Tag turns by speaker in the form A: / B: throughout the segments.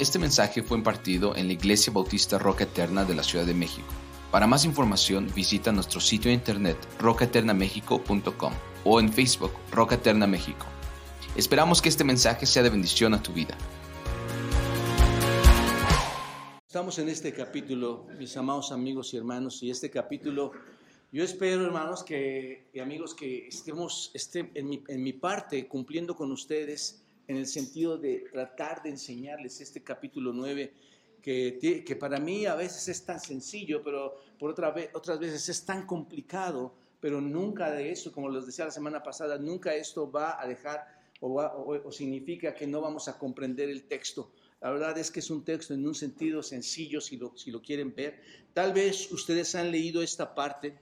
A: Este mensaje fue impartido en la Iglesia Bautista Roca Eterna de la Ciudad de México. Para más información visita nuestro sitio de internet rocaeternamexico.com o en Facebook Roca Eterna México. Esperamos que este mensaje sea de bendición a tu vida.
B: Estamos en este capítulo, mis amados amigos y hermanos, y este capítulo, yo espero, hermanos que, y amigos, que estemos esté en, mi, en mi parte cumpliendo con ustedes en el sentido de tratar de enseñarles este capítulo 9, que, que para mí a veces es tan sencillo, pero por otra vez, otras veces es tan complicado, pero nunca de eso, como les decía la semana pasada, nunca esto va a dejar o, o, significa que no vamos a comprender el texto. La verdad es que es un texto en un sentido sencillo si lo, si lo quieren ver. Tal vez ustedes han leído esta parte,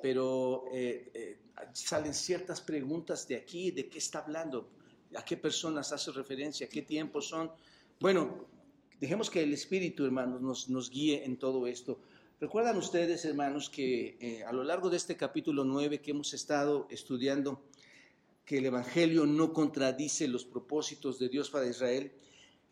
B: pero eh, eh, salen ciertas preguntas de aquí, de qué está hablando a qué personas hace referencia, qué tiempos son. Bueno, dejemos que el Espíritu, hermanos, nos, nos guíe en todo esto. Recuerdan ustedes, hermanos, que eh, a lo largo de este capítulo 9 que hemos estado estudiando, que el Evangelio no contradice los propósitos de Dios para Israel,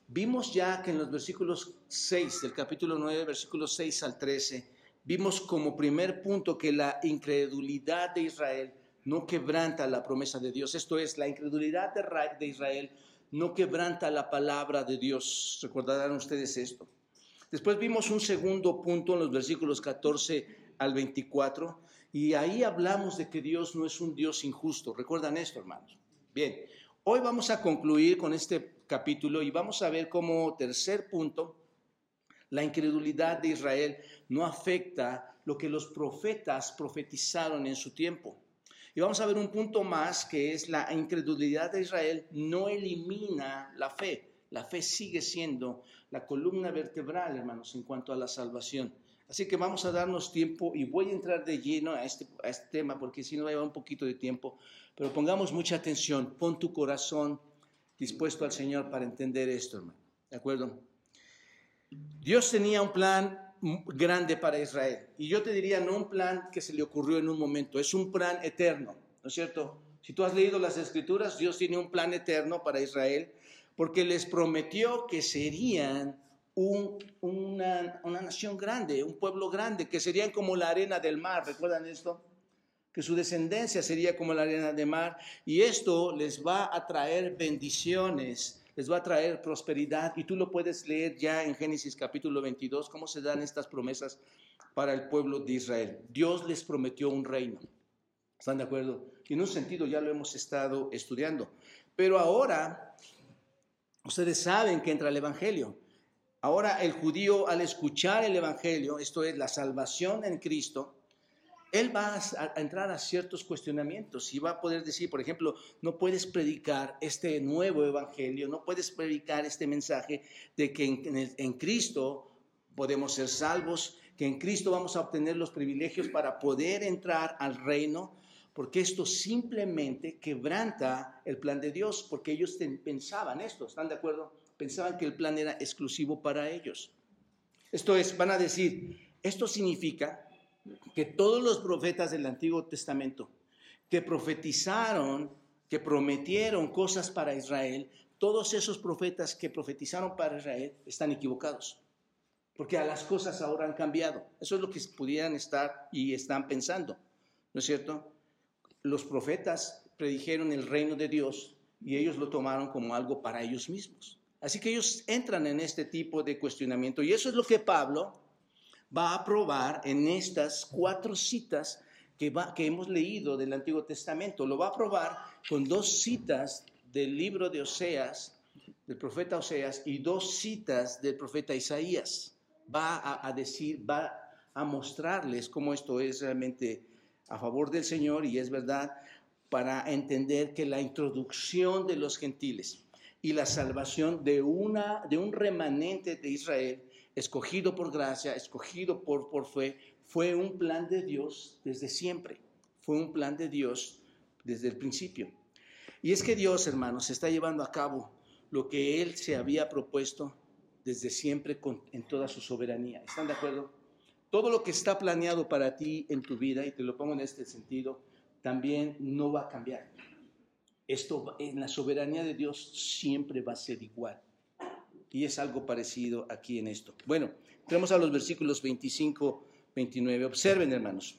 B: vimos ya que en los versículos 6 del capítulo 9, versículos 6 al 13, vimos como primer punto que la incredulidad de Israel no quebranta la promesa de Dios. Esto es, la incredulidad de Israel no quebranta la palabra de Dios. Recordarán ustedes esto. Después vimos un segundo punto en los versículos 14 al 24 y ahí hablamos de que Dios no es un Dios injusto. ¿Recuerdan esto, hermanos? Bien, hoy vamos a concluir con este capítulo y vamos a ver como tercer punto, la incredulidad de Israel no afecta lo que los profetas profetizaron en su tiempo. Y vamos a ver un punto más que es la incredulidad de Israel no elimina la fe. La fe sigue siendo la columna vertebral, hermanos, en cuanto a la salvación. Así que vamos a darnos tiempo y voy a entrar de lleno a este, a este tema porque si no va a llevar un poquito de tiempo. Pero pongamos mucha atención, pon tu corazón dispuesto al Señor para entender esto, hermano. ¿De acuerdo? Dios tenía un plan grande para Israel. Y yo te diría, no un plan que se le ocurrió en un momento, es un plan eterno, ¿no es cierto? Si tú has leído las escrituras, Dios tiene un plan eterno para Israel porque les prometió que serían una, una nación grande, un pueblo grande, que serían como la arena del mar, ¿recuerdan esto? que su descendencia sería como la arena del mar y esto les va a traer bendiciones les va a traer prosperidad y tú lo puedes leer ya en Génesis capítulo 22, cómo se dan estas promesas para el pueblo de Israel. Dios les prometió un reino. ¿Están de acuerdo? Y en un sentido ya lo hemos estado estudiando. Pero ahora, ustedes saben que entra el Evangelio. Ahora el judío al escuchar el Evangelio, esto es la salvación en Cristo, él va a, entrar a ciertos cuestionamientos y va a poder decir, por ejemplo, no puedes predicar este nuevo evangelio, no puedes predicar este mensaje de que en, en Cristo podemos ser salvos, que en Cristo vamos a obtener los privilegios para poder entrar al reino, porque esto simplemente quebranta el plan de Dios, porque ellos pensaban esto, ¿están de acuerdo? Pensaban que el plan era exclusivo para ellos. Esto es, van a decir, esto significa que todos los profetas del Antiguo Testamento que profetizaron, que prometieron cosas para Israel, todos esos profetas que profetizaron para Israel están equivocados. Porque a las cosas ahora han cambiado. Eso es lo que pudieran estar y están pensando. ¿No es cierto? Los profetas predijeron el reino de Dios y ellos lo tomaron como algo para ellos mismos. Así que ellos entran en este tipo de cuestionamiento. Y eso es lo que Pablo va a probar en estas cuatro citas que, hemos leído del Antiguo Testamento. Lo va a probar con dos citas del libro de Oseas, del profeta Oseas, y dos citas del profeta Isaías. Va a, a decir, va a mostrarles cómo esto es realmente a favor del Señor y es verdad para entender que la introducción de los gentiles y la salvación de, una, de un remanente de Israel escogido por gracia, escogido por, por fe, fue un plan de Dios desde siempre. Fue un plan de Dios desde el principio. Y es que Dios, hermanos, está llevando a cabo lo que Él se había propuesto desde siempre en toda su soberanía. ¿Están de acuerdo? Todo lo que está planeado para ti en tu vida, y te lo pongo en este sentido, también no va a cambiar. Esto en la soberanía de Dios siempre va a ser igual. Y es algo parecido aquí en esto. Bueno, entremos a los versículos 25, 29. Observen, hermanos.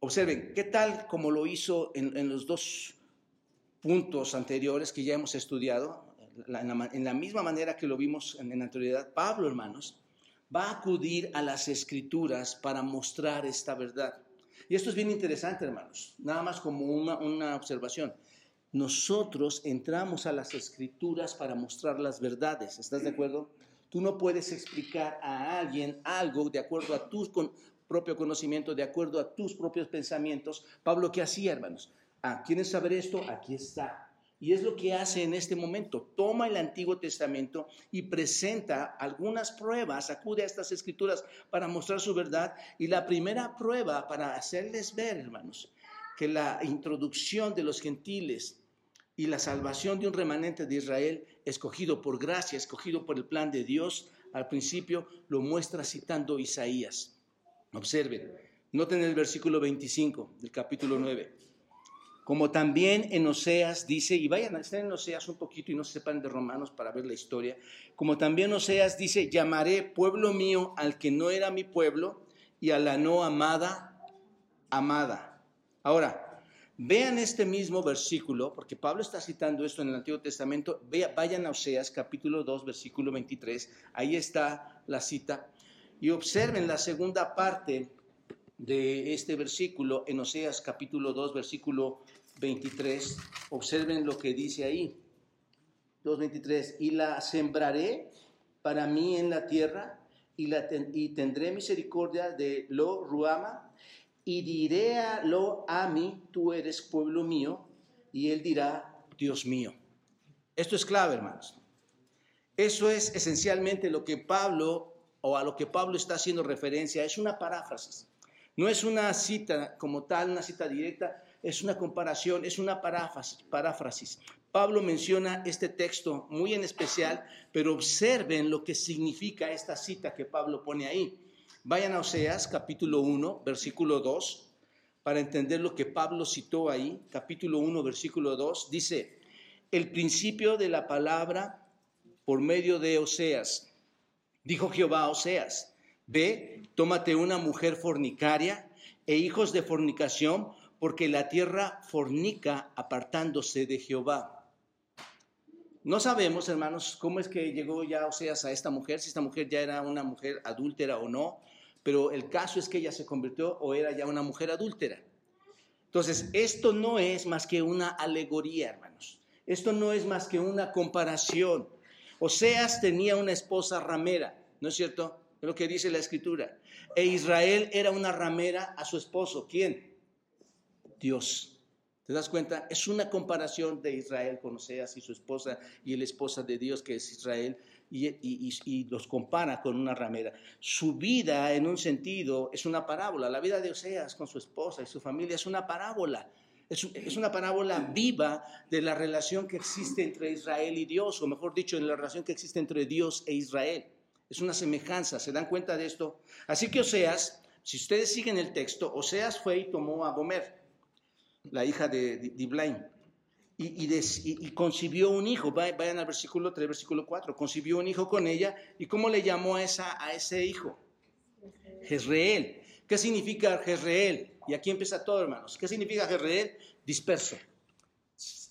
B: Observen, ¿qué tal como lo hizo en, los dos puntos anteriores que ya hemos estudiado? en, la, misma manera que lo vimos en, en anterioridad, Pablo, hermanos, va a acudir a las escrituras para mostrar esta verdad. Y esto es bien interesante, hermanos, nada más como una observación. Nosotros entramos a las escrituras para mostrar las verdades, ¿estás de acuerdo? Tú no puedes explicar a alguien algo de acuerdo a tu propio conocimiento, de acuerdo a tus propios pensamientos. Pablo, ¿qué hacía, hermanos? Ah, ¿quieren saber esto? Aquí está. Y es lo que hace en este momento. Toma el Antiguo Testamento y presenta algunas pruebas, acude a estas escrituras para mostrar su verdad. Y la primera prueba para hacerles ver, hermanos, que la introducción de los gentiles y la salvación de un remanente de Israel, escogido por gracia, escogido por el plan de Dios, al principio lo muestra citando Isaías. Observen, noten el versículo 25 del capítulo 9. Como también en Oseas dice, y vayan a estar en Oseas un poquito y no se sepan de Romanos para ver la historia, como también Oseas dice, llamaré pueblo mío al que no era mi pueblo y a la no amada, amada. Ahora, vean este mismo versículo, porque Pablo está citando esto en el Antiguo Testamento, vayan a Oseas capítulo 2, versículo 23, ahí está la cita, y observen la segunda parte de este versículo en Oseas capítulo 2, versículo 23, observen lo que dice ahí. 2.23, y la sembraré para mí en la tierra y, la y tendré misericordia de Lo Ruama y diré a Ami, tú eres pueblo mío, y él dirá, Dios mío. Esto es clave, hermanos. Eso es esencialmente lo que Pablo, o a lo que Pablo está haciendo referencia, es una paráfrasis. No es una cita como tal, una cita directa, es una comparación, es una paráfrasis. Pablo menciona este texto muy en especial, pero observen lo que significa esta cita que Pablo pone ahí. Vayan a Oseas capítulo 1, versículo 2, para entender lo que Pablo citó ahí. Capítulo 1, versículo 2, dice, el principio de la palabra por medio de Oseas. Dijo Jehová Oseas, ve, tómate una mujer fornicaria e hijos de fornicación porque la tierra fornica apartándose de Jehová. No sabemos, hermanos, cómo es que llegó ya Oseas a esta mujer, si esta mujer ya era una mujer adúltera o no, pero el caso es que ella se convirtió o era ya una mujer adúltera. Entonces, esto no es más que una alegoría, hermanos. Esto no es más que una comparación. Oseas tenía una esposa ramera, ¿no es cierto? Es lo que dice la escritura. E Israel era una ramera a su esposo. ¿Quién? Dios. ¿Te das cuenta? Es una comparación de Israel con Oseas y su esposa y la esposa de Dios que es Israel y, los compara con una ramera. Su vida en un sentido es una parábola. La vida de Oseas con su esposa y su familia es una parábola. Es, una parábola viva de la relación que existe entre Israel y Dios, o mejor dicho, en la relación que existe entre Dios e Israel. Es una semejanza, ¿se dan cuenta de esto? Así que Oseas, si ustedes siguen el texto, Oseas fue y tomó a Gomer la hija de Diblaim, y, y, concibió un hijo. Vayan al versículo 3, versículo 4. Concibió un hijo con ella. ¿Y cómo le llamó a, esa, a ese hijo? Jezreel. ¿Qué significa Jezreel? Y aquí empieza todo, hermanos. ¿Qué significa Jezreel? Disperso.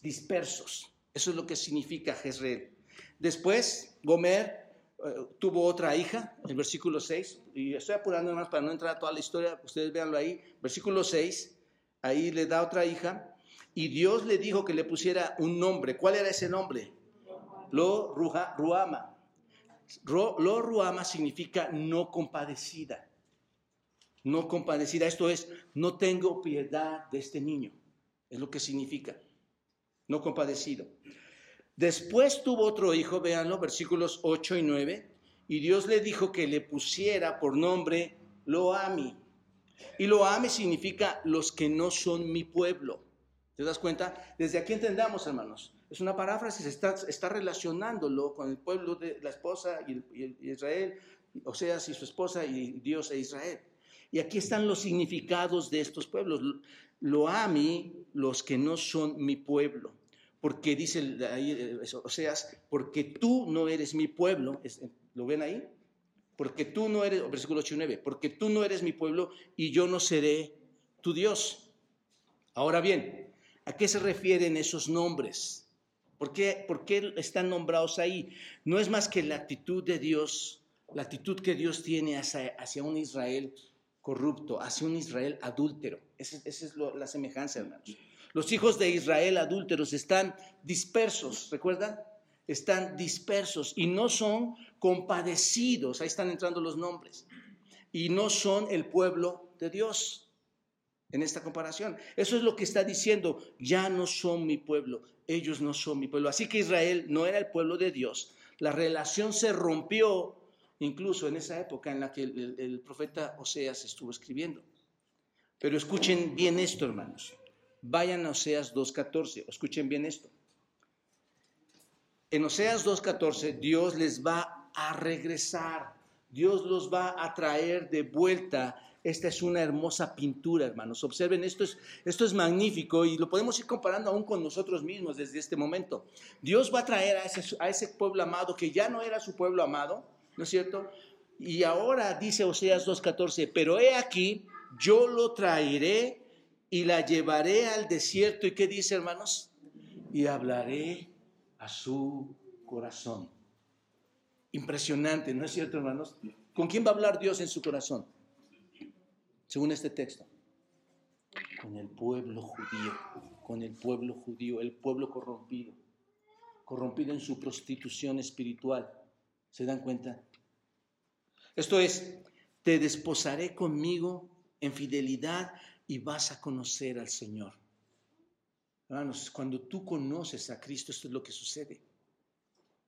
B: Dispersos. Eso es lo que significa Jezreel. Después, Gomer eh, tuvo otra hija, el versículo 6. Y estoy apurando más para no entrar a toda la historia. Ustedes véanlo ahí. Versículo 6 ahí le da otra hija, y Dios le dijo que le pusiera un nombre. ¿Cuál era ese nombre? Lo Ruama. Lo Ruama significa no compadecida. No compadecida. Esto es, no tengo piedad de este niño. Es lo que significa. No compadecido. Después tuvo otro hijo, véanlo, versículos 8 y 9. Y Dios le dijo que le pusiera por nombre Loami y lo ame significa los que no son mi pueblo. ¿Te das cuenta? Desde aquí entendamos, hermanos. Es una paráfrasis, está, está relacionándolo con el pueblo de la esposa y, Israel, o sea, si su esposa y Dios e Israel. Y aquí están los significados de estos pueblos. Lo ame los que no son mi pueblo. porque dice ahí, eh, Oseas, porque tú no eres mi pueblo, ¿lo ven ahí? Porque tú no eres, versículo 8 y 9, porque tú no eres mi pueblo y yo no seré tu Dios. Ahora bien, ¿a qué se refieren esos nombres? ¿Por qué, ¿Por qué están nombrados ahí? No es más que la actitud de Dios, la actitud que Dios tiene hacia, hacia un Israel corrupto, hacia un Israel adúltero. Esa, es la semejanza, hermanos. Los hijos de Israel adúlteros están dispersos, ¿recuerdan? Están dispersos y no son compadecidos, ahí están entrando los nombres, y no son el pueblo de Dios en esta comparación. Eso es lo que está diciendo, ya no son mi pueblo, ellos no son mi pueblo. Así que Israel no era el pueblo de Dios. La relación se rompió incluso en esa época en la que el, profeta Oseas estuvo escribiendo. Pero escuchen bien esto, hermanos. Vayan a Oseas 2.14, escuchen bien esto. En Oseas 2.14 Dios les va a regresar, Dios los va a traer de vuelta. Esta es una hermosa pintura, hermanos. Observen, esto es, esto es magnífico y lo podemos ir comparando aún con nosotros mismos desde este momento. Dios va a traer a ese, a ese pueblo amado que ya no era su pueblo amado, ¿no es cierto? Y ahora dice Oseas 2.14, pero he aquí, yo lo traeré y la llevaré al desierto. ¿Y qué dice, hermanos? Y hablaré a su corazón. Impresionante, ¿no es cierto, hermanos? ¿Con quién va a hablar Dios en su corazón? Según este texto. Con el pueblo judío, con el pueblo judío, el pueblo corrompido, corrompido en su prostitución espiritual. ¿Se dan cuenta? Esto es, te desposaré conmigo en fidelidad y vas a conocer al Señor. Hermanos, cuando tú conoces a Cristo, esto es lo que sucede.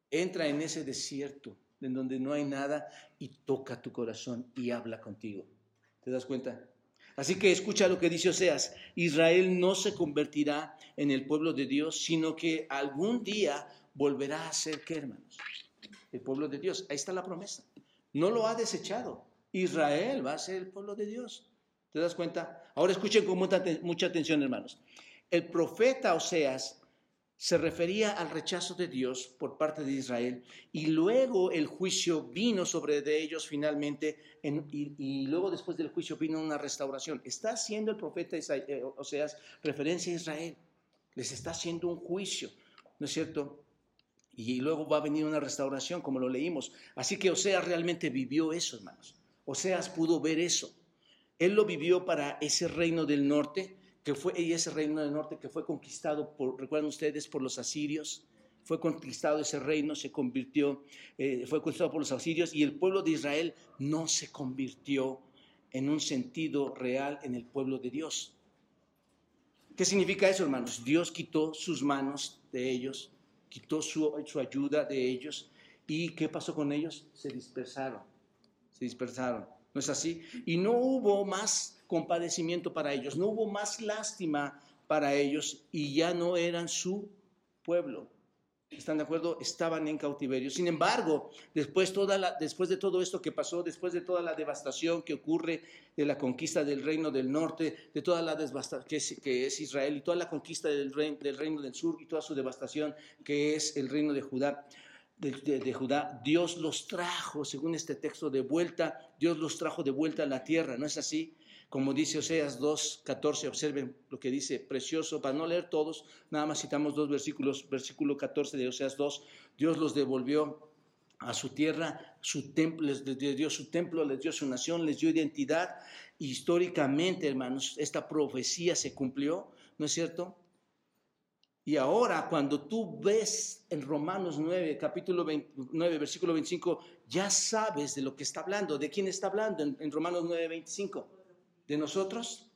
B: Entra en ese desierto en donde no hay nada y toca tu corazón y habla contigo. ¿Te das cuenta? Así que escucha lo que dice Oseas. Israel no se convertirá en el pueblo de Dios, sino que algún día volverá a ser, ¿qué hermanos? El pueblo de Dios. Ahí está la promesa. No lo ha desechado. Israel va a ser el pueblo de Dios. ¿Te das cuenta? Ahora escuchen con mucha, atención, hermanos. El profeta Oseas se refería al rechazo de Dios por parte de Israel y luego el juicio vino sobre de ellos finalmente y, luego después del juicio vino una restauración. Está haciendo el profeta eh, Oseas referencia a Israel. Les está haciendo un juicio, ¿no es cierto? Y luego va a venir una restauración, como lo leímos. Así que Oseas realmente vivió eso, hermanos. Oseas pudo ver eso. Él lo vivió para ese reino del norte, que fue, y ese reino del norte que fue conquistado, por, recuerdan ustedes, por los asirios. Fue conquistado ese reino, se convirtió, eh, fue conquistado por los asirios y el pueblo de Israel no se convirtió en un sentido real en el pueblo de Dios. ¿Qué significa eso, hermanos? Dios quitó sus manos de ellos quitó su, ayuda de ellos. ¿Y qué pasó con ellos? Se dispersaron, se dispersaron. ¿No es así? Y no hubo más compadecimiento para ellos, no hubo más lástima para ellos y ya no eran su pueblo. ¿Están de acuerdo? Estaban en cautiverio. Sin embargo, después, después de todo esto que pasó, después de toda la devastación que ocurre de la conquista del reino del norte, de toda la devastación que es, Israel y toda la conquista del, del reino del sur y toda su devastación que es el reino de de, Judá, Dios los trajo, según este texto, de vuelta, Dios los trajo de vuelta a la tierra, ¿no es así? Como dice Oseas 2, 14, observen lo que dice, precioso, para no leer todos, nada más citamos dos versículos, versículo 14 de Oseas 2, Dios los devolvió a su tierra, su templo, les dio su templo, les dio su nación, les dio identidad. Históricamente, hermanos, esta profecía se cumplió, ¿no es cierto? Y ahora cuando tú ves en Romanos 9, capítulo 9, versículo 25, ya sabes de lo que está hablando. ¿De quién está hablando en, en Romanos 9, 25? ¿De nosotros?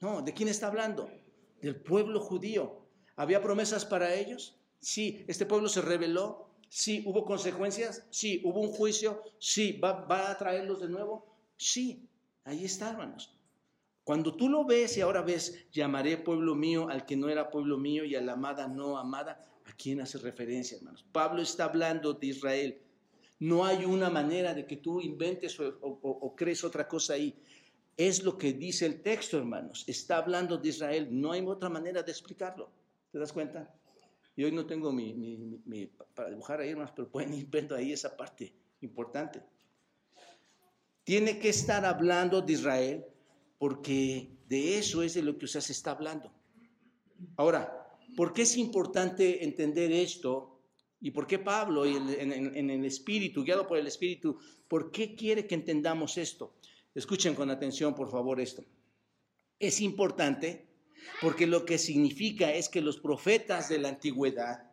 B: No, ¿de quién está hablando? Del pueblo judío. ¿Había promesas para ellos? Sí. ¿Este pueblo se rebeló? Sí. ¿Hubo consecuencias? Sí. ¿Hubo un juicio? Sí. ¿Va, a traerlos de nuevo? Sí. Ahí está, hermanos. Cuando tú lo ves y ahora ves, llamaré pueblo mío al que no era pueblo mío y a la amada no amada, ¿a quién hace referencia, hermanos? Pablo está hablando de Israel. No hay una manera de que tú inventes o crees otra cosa ahí. Es lo que dice el texto, hermanos. Está hablando de Israel. No hay otra manera de explicarlo. ¿Te das cuenta? Y hoy no tengo mi, para dibujar ahí, hermanos, pero pueden ir viendo ahí esa parte importante. Tiene que estar hablando de Israel porque de eso es de lo que usted se está hablando. Ahora, ¿por qué es importante entender esto? ¿Y por qué Pablo, en, en, el Espíritu, guiado por el Espíritu, por qué quiere que entendamos esto? Escuchen con atención, por favor, esto. Es importante porque lo que significa es que los profetas de la antigüedad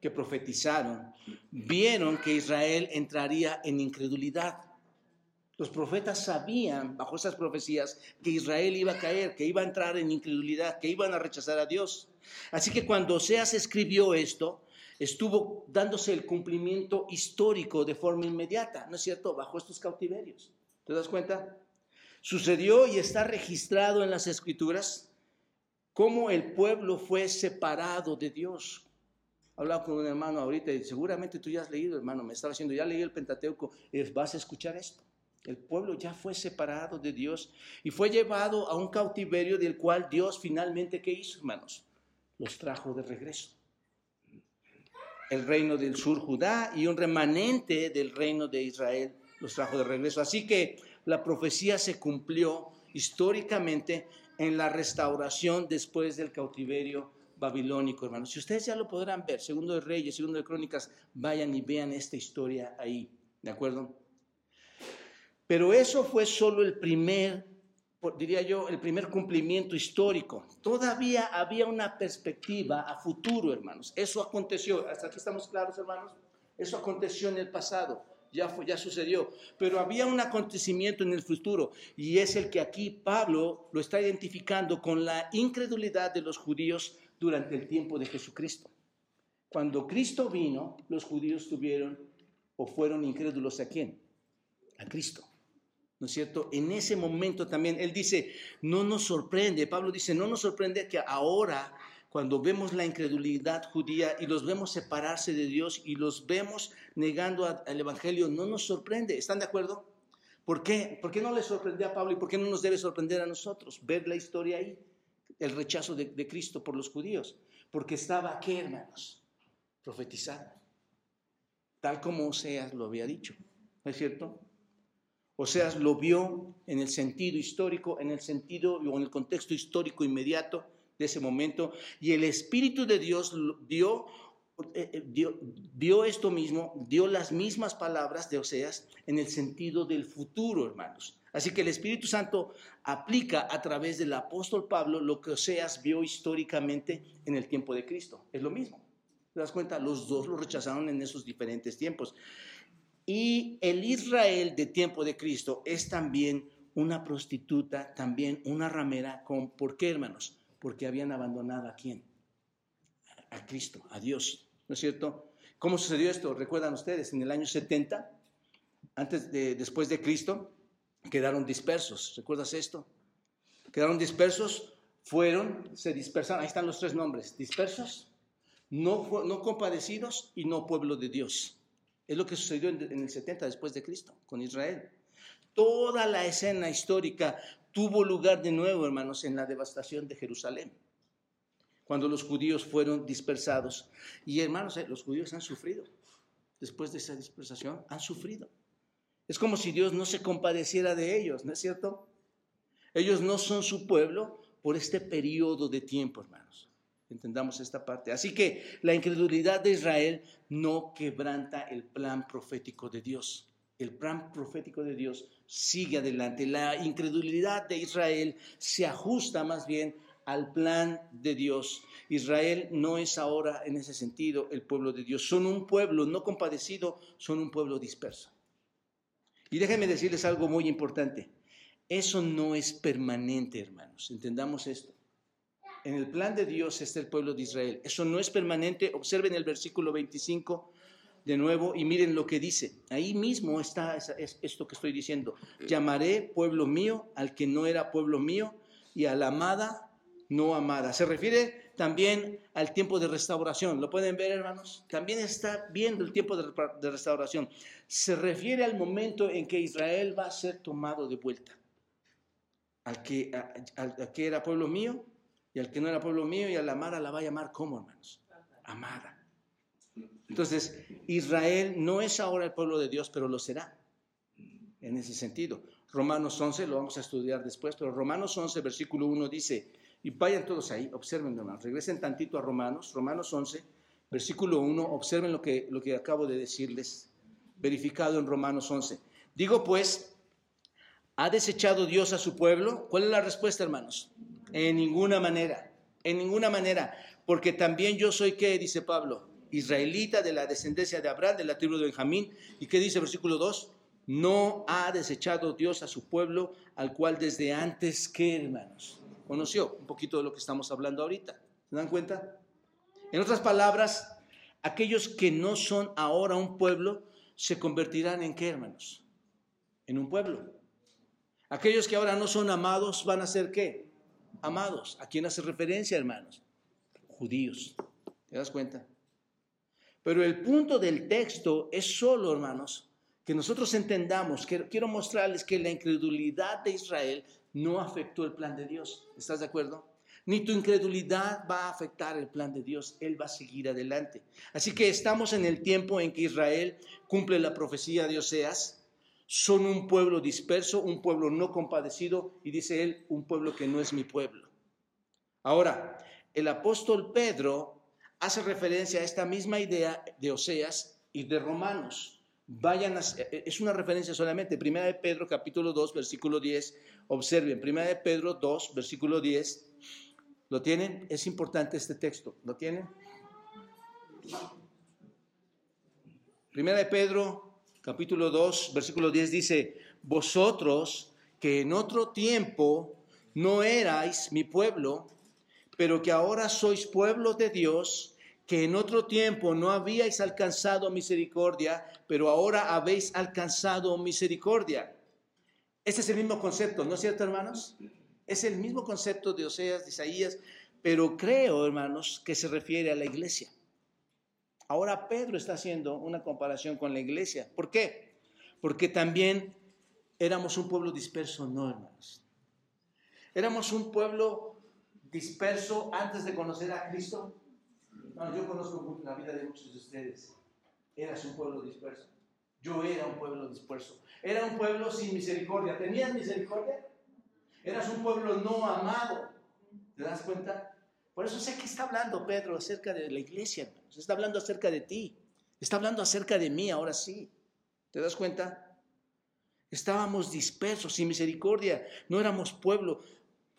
B: que profetizaron vieron que Israel entraría en incredulidad. Los profetas sabían, bajo esas profecías, que Israel iba a caer, que iba a entrar en incredulidad, que iban a rechazar a Dios. Así que cuando Oseas escribió esto, estuvo dándose el cumplimiento histórico de forma inmediata, ¿no es cierto?, bajo estos cautiverios. ¿Te das cuenta? Sucedió y está registrado en las escrituras cómo el pueblo fue separado de Dios. Hablaba con un hermano ahorita y seguramente tú ya has leído, hermano, me estaba diciendo, ya leí el Pentateuco, vas a escuchar esto. El pueblo ya fue separado de Dios y fue llevado a un cautiverio del cual Dios finalmente, ¿qué hizo, hermanos? Los trajo de regreso. El reino del sur, Judá, y un remanente del reino de Israel los trajo de regreso. Así que la profecía se cumplió históricamente en la restauración después del cautiverio babilónico, hermanos. Si ustedes ya lo podrán ver, segundo de Reyes, segundo de Crónicas, vayan y vean esta historia ahí, ¿de acuerdo? Pero eso fue solo el primer, diría yo, el primer cumplimiento histórico. Todavía había una perspectiva a futuro, hermanos. Eso aconteció, hasta aquí estamos claros, hermanos. Eso aconteció en el pasado, ya, ya sucedió. Pero había un acontecimiento en el futuro y es el que aquí Pablo lo está identificando con la incredulidad de los judíos durante el tiempo de Jesucristo. Cuando Cristo vino, los judíos tuvieron o fueron incrédulos a quién? A Cristo. ¿no es cierto? En ese momento también, él dice, no nos sorprende, Pablo dice, no nos sorprende que ahora, cuando vemos la incredulidad judía y los vemos separarse de Dios y los vemos negando al Evangelio, no nos sorprende, ¿están de acuerdo? ¿Por qué? ¿Por qué no le sorprendió a Pablo y por qué no nos debe sorprender a nosotros? Ver la historia ahí, el rechazo de, de Cristo por los judíos, porque estaba aquí, hermanos, profetizado, tal como Oseas lo había dicho, ¿no es cierto? O sea, lo vio en el sentido histórico, en el sentido o en el contexto histórico inmediato de ese momento. Y el Espíritu de Dios dio, eh, eh, dio, dio esto mismo, dio las mismas palabras de Oseas en el sentido del futuro, hermanos. Así que el Espíritu Santo aplica a través del apóstol Pablo lo que Oseas vio históricamente en el tiempo de Cristo. Es lo mismo. ¿Te das cuenta? Los dos lo rechazaron en esos diferentes tiempos. Y el Israel de tiempo de Cristo es también una prostituta, también una ramera. Con, ¿Por qué, hermanos? Porque habían abandonado a quién? A Cristo, a Dios. ¿No es cierto? ¿Cómo sucedió esto? Recuerdan ustedes, en el año 70, antes de, después de Cristo, quedaron dispersos. ¿Recuerdas esto? Quedaron dispersos, fueron, se dispersaron. Ahí están los tres nombres: dispersos, no, no compadecidos y no pueblo de Dios. Es lo que sucedió en, el 70 después de Cristo con Israel. Toda la escena histórica tuvo lugar de nuevo, hermanos, en la devastación de Jerusalén, cuando los judíos fueron dispersados. Y hermanos, eh, los judíos han sufrido. Después de esa dispersación, han sufrido. Es como si Dios no se compadeciera de ellos, ¿no es cierto? Ellos no son su pueblo por este periodo de tiempo, hermanos. Entendamos esta parte. Así que la incredulidad de Israel no quebranta el plan profético de Dios. El plan profético de Dios sigue adelante. La incredulidad de Israel se ajusta más bien al plan de Dios. Israel no es ahora en ese sentido el pueblo de Dios. Son un pueblo no compadecido, son un pueblo disperso. Y déjenme decirles algo muy importante. Eso no es permanente, hermanos. Entendamos esto en el plan de Dios está el pueblo de Israel. Eso no es permanente. Observen el versículo 25 de nuevo y miren lo que dice. Ahí mismo está esto que estoy diciendo. Llamaré pueblo mío al que no era pueblo mío y a la amada no amada. Se refiere también al tiempo de restauración. ¿Lo pueden ver, hermanos? También está viendo el tiempo de, restauración. Se refiere al momento en que Israel va a ser tomado de vuelta. Al que, al que era pueblo mío y al que no era pueblo mío y a la Mara la va a llamar como, hermanos. amada. Entonces, Israel no es ahora el pueblo de Dios, pero lo será. En ese sentido. Romanos 11, lo vamos a estudiar después, pero Romanos 11, versículo 1 dice, y vayan todos ahí, observen hermanos, regresen tantito a Romanos, Romanos 11, versículo 1, observen lo que, lo que acabo de decirles, verificado en Romanos 11. Digo pues, ¿ha desechado Dios a su pueblo? ¿Cuál es la respuesta, hermanos? En ninguna manera, en ninguna manera, porque también yo soy, ¿qué? Dice Pablo, israelita de la descendencia de Abraham, de la tribu de Benjamín. ¿Y qué dice versículo 2? No ha desechado Dios a su pueblo, al cual desde antes, ¿qué hermanos? Conoció un poquito de lo que estamos hablando ahorita. ¿Se dan cuenta? En otras palabras, aquellos que no son ahora un pueblo, se convertirán en qué, hermanos? En un pueblo. Aquellos que ahora no son amados van a ser qué? Amados. ¿A quién hace referencia, hermanos? Judíos. ¿Te das cuenta? Pero el punto del texto es solo, hermanos, que nosotros entendamos, quiero mostrarles que la incredulidad de Israel no afectó el plan de Dios. ¿Estás de acuerdo? Ni tu incredulidad va a afectar el plan de Dios, Él va a seguir adelante. Así que estamos en el tiempo en que Israel cumple la profecía de Oseas. Son un pueblo disperso, un pueblo no compadecido y dice él, un pueblo que no es mi pueblo. Ahora, el apóstol Pedro hace referencia a esta misma idea de Oseas y de Romanos. Vayan e, e, es una referencia solamente, Primera de Pedro capítulo 2, versículo 10. Observen, Primera de Pedro 2, versículo 10. ¿Lo tienen? Es importante este texto. ¿Lo tienen? Primera de Pedro capítulo 2, versículo 10 dice, vosotros que en otro tiempo no erais mi pueblo, pero que ahora sois pueblo de Dios, que en otro tiempo no habíais alcanzado misericordia, pero ahora habéis alcanzado misericordia. Este es el mismo concepto, ¿no es cierto, hermanos? Es el mismo concepto de Oseas, de Isaías, pero creo, hermanos, que se refiere a la iglesia. Ahora Pedro está haciendo una comparación con la iglesia. ¿Por qué? Porque también éramos un pueblo disperso, no, hermanos. Éramos un pueblo disperso antes de conocer a Cristo? No, yo conozco la vida de muchos de ustedes. Eras un pueblo disperso. Yo era un pueblo disperso. Era un pueblo sin misericordia. ¿Tenías misericordia? Eras un pueblo no amado. ¿Te das cuenta? Por eso sé que está hablando Pedro acerca de la iglesia. Está hablando acerca de ti. Está hablando acerca de mí ahora sí. ¿Te das cuenta? Estábamos dispersos, sin misericordia. No éramos pueblo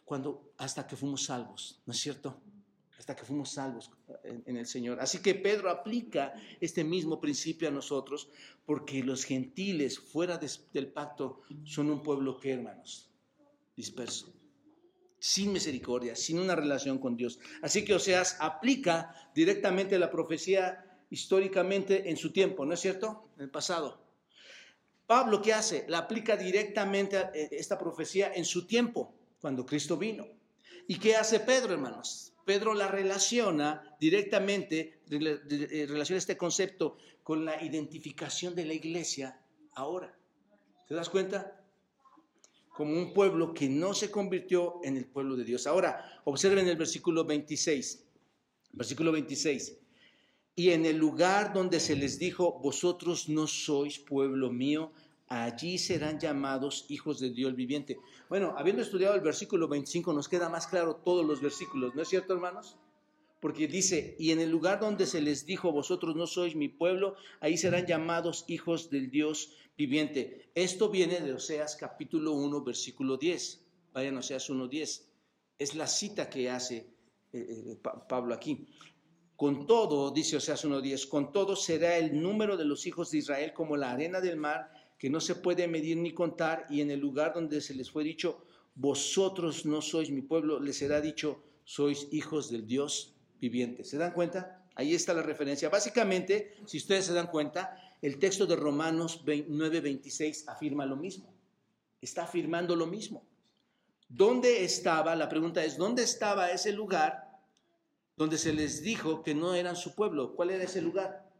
B: cuando hasta que fuimos salvos, ¿no es cierto? Hasta que fuimos salvos en, el Señor. Así que Pedro aplica este mismo principio a nosotros porque los gentiles fuera del pacto son un pueblo que, hermanos, disperso, sin misericordia, sin una relación con Dios. Así que Oseas aplica directamente la profecía históricamente en su tiempo, ¿no es cierto? En el pasado. Pablo, ¿qué hace? La aplica directamente eh, esta profecía en su tiempo cuando Cristo vino. ¿Y qué hace Pedro, hermanos? Pedro la relaciona directamente, eh, relaciona este concepto con la identificación de la iglesia ahora. ¿Te das cuenta? Como un pueblo que no se convirtió en el pueblo de Dios. Ahora, observen el versículo 26. Versículo 26. Y en el lugar donde se les dijo, vosotros no sois pueblo mío, allí serán llamados hijos de Dios viviente. Bueno, habiendo estudiado el versículo 25, nos queda más claro todos los versículos, ¿no es cierto, hermanos? Porque dice, y en el lugar donde se les dijo, vosotros no sois mi pueblo, ahí serán llamados hijos del Dios viviente. Esto viene de Oseas capítulo 1, versículo 10. Vayan Oseas 1, 10. Es la cita que hace eh, eh, Pablo aquí. Con todo, dice Oseas 1.10, con todo será el número de los hijos de Israel como la arena del mar que no se puede medir ni contar, y en el lugar donde se les fue dicho, vosotros no sois mi pueblo, les será dicho, sois hijos del Dios viviente. ¿Se dan cuenta? Ahí está la referencia. Básicamente, si ustedes se dan cuenta, el texto de Romanos 9:26 afirma lo mismo. Está afirmando lo mismo. ¿Dónde estaba? La pregunta es, ¿dónde estaba ese lugar donde se les dijo que no eran su pueblo? ¿Cuál era ese lugar?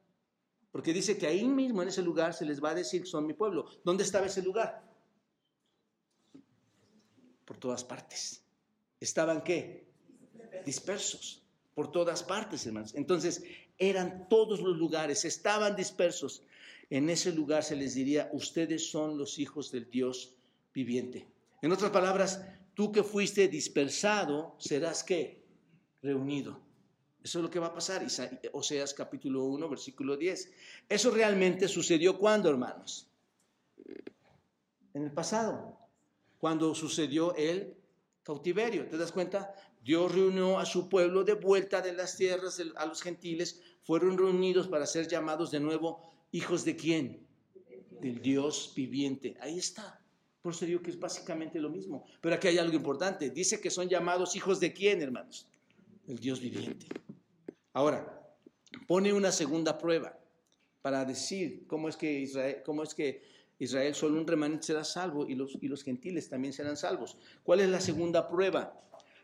B: Porque dice que ahí mismo en ese lugar se les va a decir, son mi pueblo. ¿Dónde estaba ese lugar? Por todas partes. ¿Estaban qué? Dispersos. por todas partes, hermanos. Entonces, eran todos los lugares, estaban dispersos. En ese lugar se les diría, ustedes son los hijos del Dios viviente. En otras palabras, tú que fuiste dispersado, serás qué? Reunido. Eso es lo que va a pasar, Oseas capítulo 1, versículo 10. Eso realmente sucedió cuando, hermanos? En el pasado, cuando sucedió el cautiverio. ¿Te das cuenta? Dios reunió a su pueblo de vuelta de las tierras a los gentiles, fueron reunidos para ser llamados de nuevo hijos de quién? Del Dios viviente. Ahí está. Por que es básicamente lo mismo. Pero aquí hay algo importante. Dice que son llamados hijos de quién, hermanos? El Dios viviente. Ahora, pone una segunda prueba para decir cómo es que Israel, cómo es que Israel solo un remanente será salvo y los, y los gentiles también serán salvos. ¿Cuál es la segunda prueba?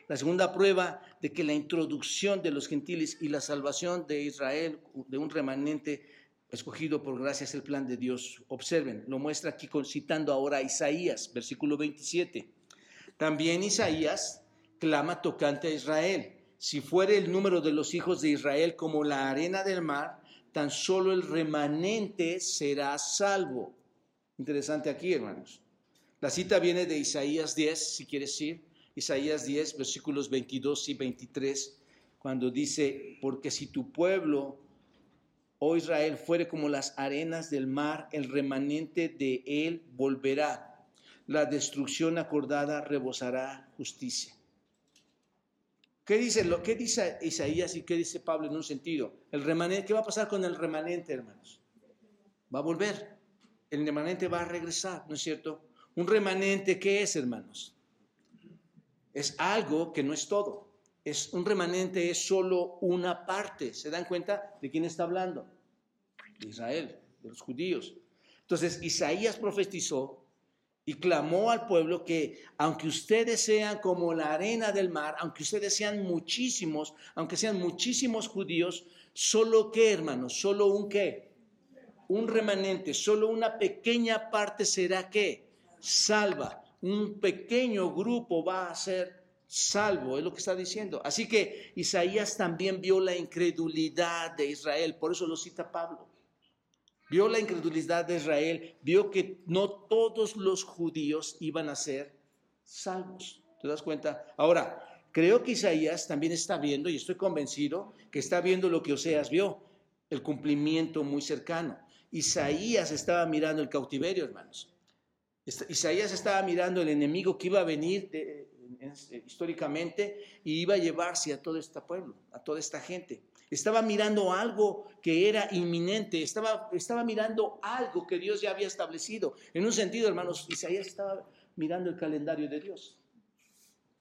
B: La segunda prueba de que la introducción de los gentiles y la salvación de Israel, de un remanente escogido por gracia, es el plan de Dios. Observen, lo muestra aquí citando ahora a Isaías, versículo 27. También Isaías clama tocante a Israel. Si fuere el número de los hijos de Israel como la arena del mar, tan solo el remanente será salvo. Interesante aquí, hermanos. La cita viene de Isaías 10, si quieres ir. Isaías 10, versículos 22 y 23, cuando dice, porque si tu pueblo, oh Israel, fuere como las arenas del mar, el remanente de él volverá. La destrucción acordada rebosará justicia. ¿Qué dice, lo, ¿Qué dice Isaías y qué dice Pablo en un sentido? El remanente, ¿Qué va a pasar con el remanente, hermanos? Va a volver el remanente va a regresar, ¿no es cierto? Un remanente, ¿qué es, hermanos? Es algo que no es todo. Es un remanente es solo una parte. ¿Se dan cuenta de quién está hablando? De Israel, de los judíos. Entonces, Isaías profetizó y clamó al pueblo que aunque ustedes sean como la arena del mar, aunque ustedes sean muchísimos, aunque sean muchísimos judíos, solo qué, hermanos, solo un qué, un remanente, solo una pequeña parte será que salva. Un pequeño grupo va a ser salvo, es lo que está diciendo. Así que Isaías también vio la incredulidad de Israel, por eso lo cita Pablo. Vio la incredulidad de Israel, vio que no todos los judíos iban a ser salvos. ¿Te das cuenta? Ahora, creo que Isaías también está viendo, y estoy convencido que está viendo lo que Oseas vio, el cumplimiento muy cercano. Isaías estaba mirando el cautiverio, hermanos. Isaías estaba mirando el enemigo que iba a venir históricamente y iba a llevarse a todo este pueblo, a toda esta gente. Estaba mirando algo que era inminente, estaba, estaba mirando algo que Dios ya había establecido. En un sentido, hermanos, Isaías estaba mirando el calendario de Dios,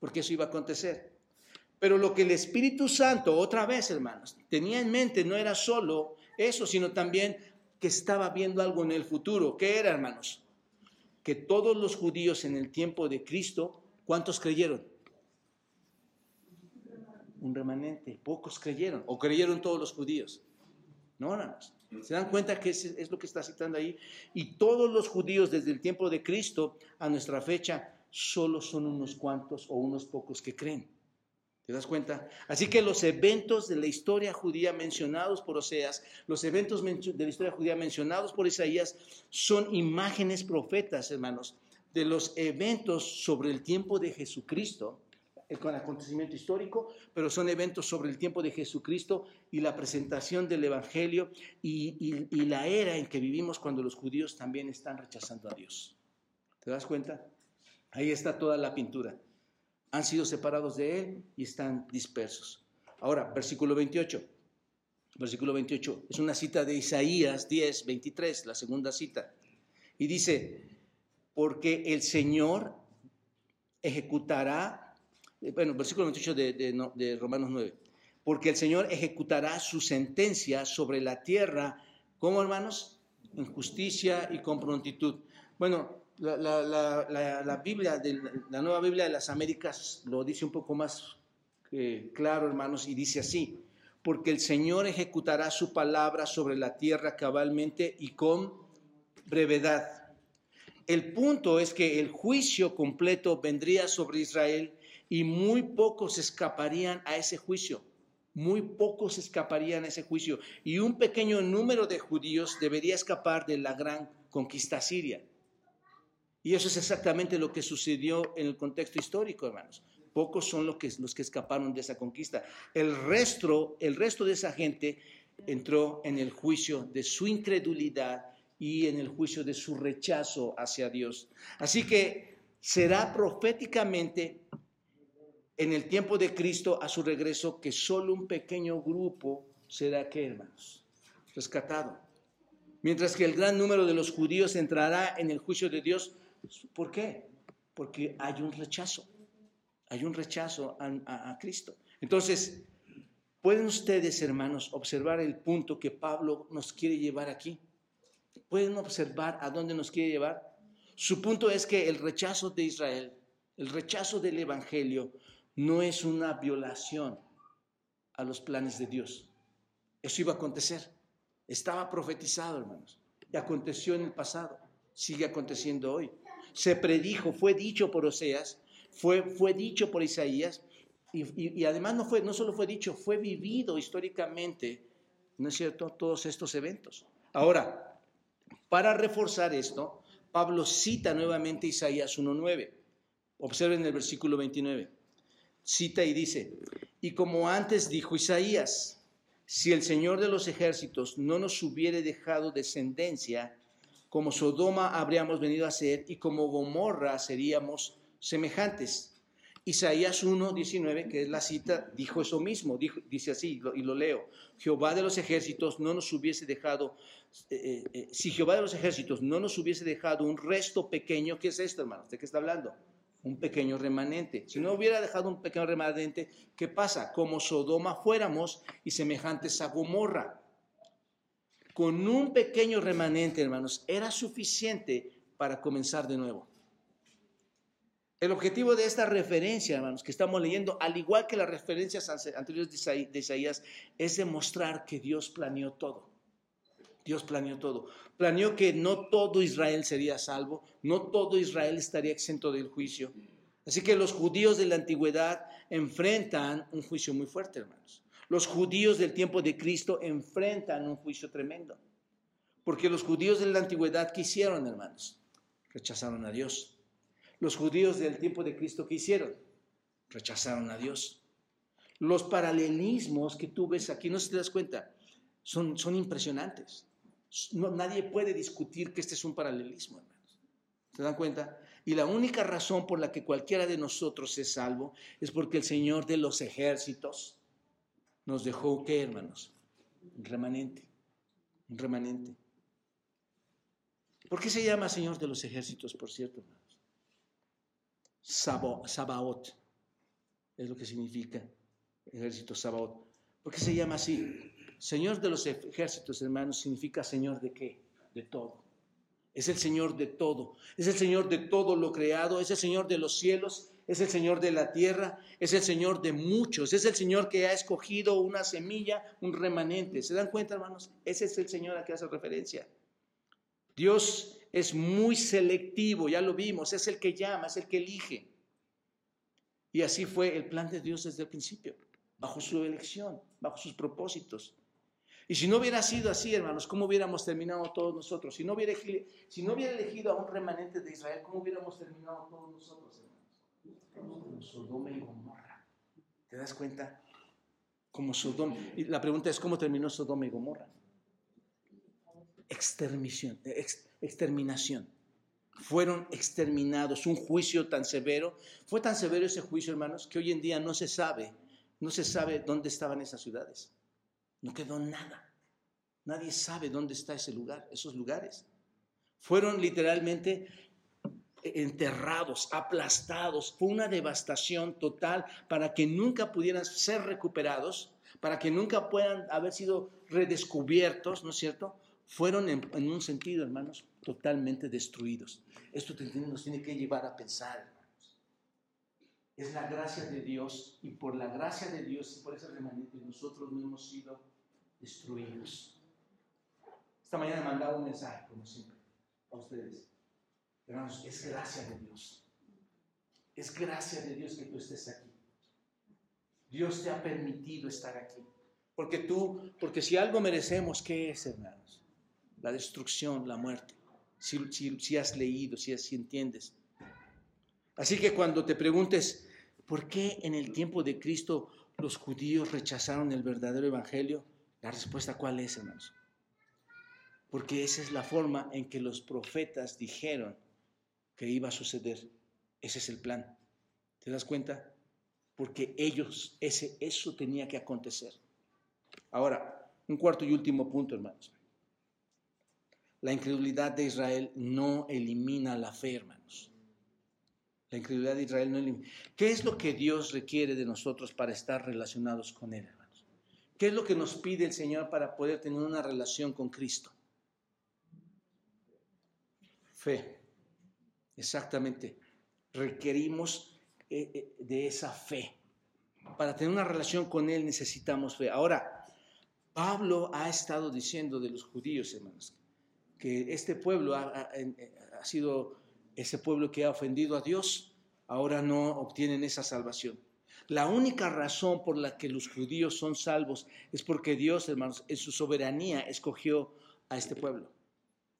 B: porque eso iba a acontecer. Pero lo que el Espíritu Santo, otra vez, hermanos, tenía en mente no era solo eso, sino también que estaba viendo algo en el futuro. ¿Qué era, hermanos? Que todos los judíos en el tiempo de Cristo, ¿cuántos creyeron? Un remanente, pocos creyeron, o creyeron todos los judíos. No, hermanos. ¿Se dan cuenta que es, es lo que está citando ahí? Y todos los judíos desde el tiempo de Cristo a nuestra fecha, solo son unos cuantos o unos pocos que creen. ¿Te das cuenta? Así que los eventos de la historia judía mencionados por Oseas, los eventos de la historia judía mencionados por Isaías, son imágenes profetas, hermanos, de los eventos sobre el tiempo de Jesucristo, con acontecimiento histórico, pero son eventos sobre el tiempo de Jesucristo y la presentación del Evangelio y, y la era en que vivimos cuando los judíos también están rechazando a Dios. ¿Te das cuenta? Ahí está toda la pintura han sido separados de Él y están dispersos. Ahora, versículo 28. Versículo 28 es una cita de Isaías 10, 23, la segunda cita. Y dice, porque el Señor ejecutará, eh, bueno, versículo 28 de, de Romanos 9, porque el Señor ejecutará su sentencia sobre la tierra, ¿cómo hermanos? En justicia y con prontitud. Bueno, la, Biblia, de, la nueva Biblia de las Américas lo dice un poco más eh, claro, hermanos, y dice así, porque el Señor ejecutará su palabra sobre la tierra cabalmente y con brevedad. El punto es que el juicio completo vendría sobre Israel y muy pocos escaparían a ese juicio. muy pocos escaparían a ese juicio y un pequeño número de judíos debería escapar de la gran conquista siria. Y eso es exactamente lo que sucedió en el contexto histórico, hermanos. Pocos son los que, los que escaparon de esa conquista. El resto, el resto de esa gente entró en el juicio de su incredulidad y en el juicio de su rechazo hacia Dios. Así que será proféticamente en el tiempo de Cristo a su regreso que solo un pequeño grupo será que, hermanos, rescatado. Mientras que el gran número de los judíos entrará en el juicio de Dios ¿Por qué? Porque hay un rechazo, hay un rechazo a, Cristo. Entonces, ¿pueden ustedes, hermanos, observar el punto que Pablo nos quiere llevar aquí? ¿Pueden observar a dónde nos quiere llevar? Su punto es que el rechazo de Israel, el rechazo del Evangelio, no es una violación a los planes de Dios. Eso iba a acontecer. Estaba profetizado, hermanos. Y aconteció en el pasado. Sigue aconteciendo hoy se predijo, fue dicho por Oseas, fue, fue dicho por Isaías, y, además no, fue, no solo fue dicho, fue vivido históricamente, ¿no es cierto?, todos estos eventos. Ahora, para reforzar esto, Pablo cita nuevamente Isaías 1.9. Observen el versículo 29. Cita y dice, y como antes dijo Isaías, si el Señor de los ejércitos no nos hubiere dejado descendencia, como Sodoma habríamos venido a ser y como Gomorra seríamos semejantes. Isaías 1, 19, que es la cita, dijo eso mismo, dice así, y lo, leo, Jehová de los ejércitos no nos hubiese dejado, eh, eh, eh, si Jehová de los ejércitos no nos hubiese dejado un resto pequeño, ¿qué es esto, hermanos? ¿De qué está hablando? Un pequeño remanente. Si no hubiera dejado un pequeño remanente, ¿qué pasa? Como Sodoma fuéramos y semejantes a Gomorra con un pequeño remanente, hermanos, era suficiente para comenzar de nuevo. El objetivo de esta referencia, hermanos, que estamos leyendo, al igual que las referencias anteriores de Isaías, es demostrar que Dios planeó todo. Dios planeó todo. Planeó que no todo Israel sería salvo, no todo Israel estaría exento del juicio. Así que los judíos de la antigüedad enfrentan un juicio muy fuerte, hermanos. Los judíos del tiempo de Cristo enfrentan un juicio tremendo. Porque los judíos de la antigüedad, ¿qué hicieron, hermanos? Rechazaron a Dios. Los judíos del tiempo de Cristo, ¿qué hicieron? Rechazaron a Dios. Los paralelismos que tú ves aquí, no se te das cuenta, son, son impresionantes. No, nadie puede discutir que este es un paralelismo, hermanos. ¿Se dan cuenta? Y la única razón por la que cualquiera de nosotros es salvo es porque el Señor de los ejércitos, nos dejó, ¿qué, hermanos? Un remanente, remanente. ¿Por qué se llama Señor de los ejércitos, por cierto, hermanos? Sabaot es lo que significa ejército Sabaot. ¿Por qué se llama así? Señor de los ejércitos, hermanos, significa Señor de qué? De todo. Es el Señor de todo. Es el Señor de todo lo creado. Es el Señor de los cielos es el Señor de la tierra, es el Señor de muchos, es el Señor que ha escogido una semilla, un remanente. ¿Se dan cuenta, hermanos? Ese es el Señor a que hace referencia. Dios es muy selectivo, ya lo vimos, es el que llama, es el que elige. Y así fue el plan de Dios desde el principio, bajo su elección, bajo sus propósitos. Y si no hubiera sido así, hermanos, ¿cómo hubiéramos terminado todos nosotros? Si no hubiera, si no hubiera elegido a un remanente de Israel, ¿cómo hubiéramos terminado todos nosotros? como Sodoma y Gomorra. ¿Te das cuenta? Como Sodoma. Y la pregunta es, ¿cómo terminó Sodoma y Gomorra? Exterminación. exterminación. Fueron exterminados. Un juicio tan severo. Fue tan severo ese juicio, hermanos, que hoy en día no se sabe. No se sabe dónde estaban esas ciudades. No quedó nada. Nadie sabe dónde está ese lugar, esos lugares. Fueron literalmente enterrados, aplastados. Fue una devastación total para que nunca pudieran ser recuperados, para que nunca puedan haber sido redescubiertos, ¿no es cierto? Fueron en, un sentido, hermanos, totalmente destruidos. Esto nos tiene que llevar a pensar. Es la gracia de Dios y por la gracia de Dios y por ese remanente nosotros no hemos sido destruidos. Esta mañana he mandado un mensaje, como siempre, a ustedes. Hermanos, es gracia de Dios. Es gracia de Dios que tú estés aquí. Dios te ha permitido estar aquí. Porque tú, porque si algo merecemos, ¿qué es, hermanos? La destrucción, la muerte. Si, si has leído, si, si entiendes. Así que cuando te preguntes, ¿por qué en el tiempo de Cristo los judíos rechazaron el verdadero evangelio? La respuesta cuál es, hermanos? Porque esa es la forma en que los profetas dijeron que iba a suceder. Ese es el plan. ¿Te das cuenta? Porque ellos, ese, eso tenía que acontecer. Ahora, un cuarto y último punto, hermanos. La incredulidad de Israel no elimina la fe, hermanos. La incredulidad de Israel no elimina. ¿Qué es lo que Dios requiere de nosotros para estar relacionados con Él, hermanos? ¿Qué es lo que nos pide el Señor para poder tener una relación con Cristo? Fe. Exactamente. Requerimos eh, eh, de esa fe. Para tener una relación con Él necesitamos fe. Ahora, Pablo ha estado diciendo de los judíos, hermanos, que este pueblo ha, sido ese pueblo que ha ofendido a Dios, ahora no obtienen esa salvación. La única razón por la que los judíos son salvos es porque Dios, hermanos, en su soberanía escogió a este pueblo.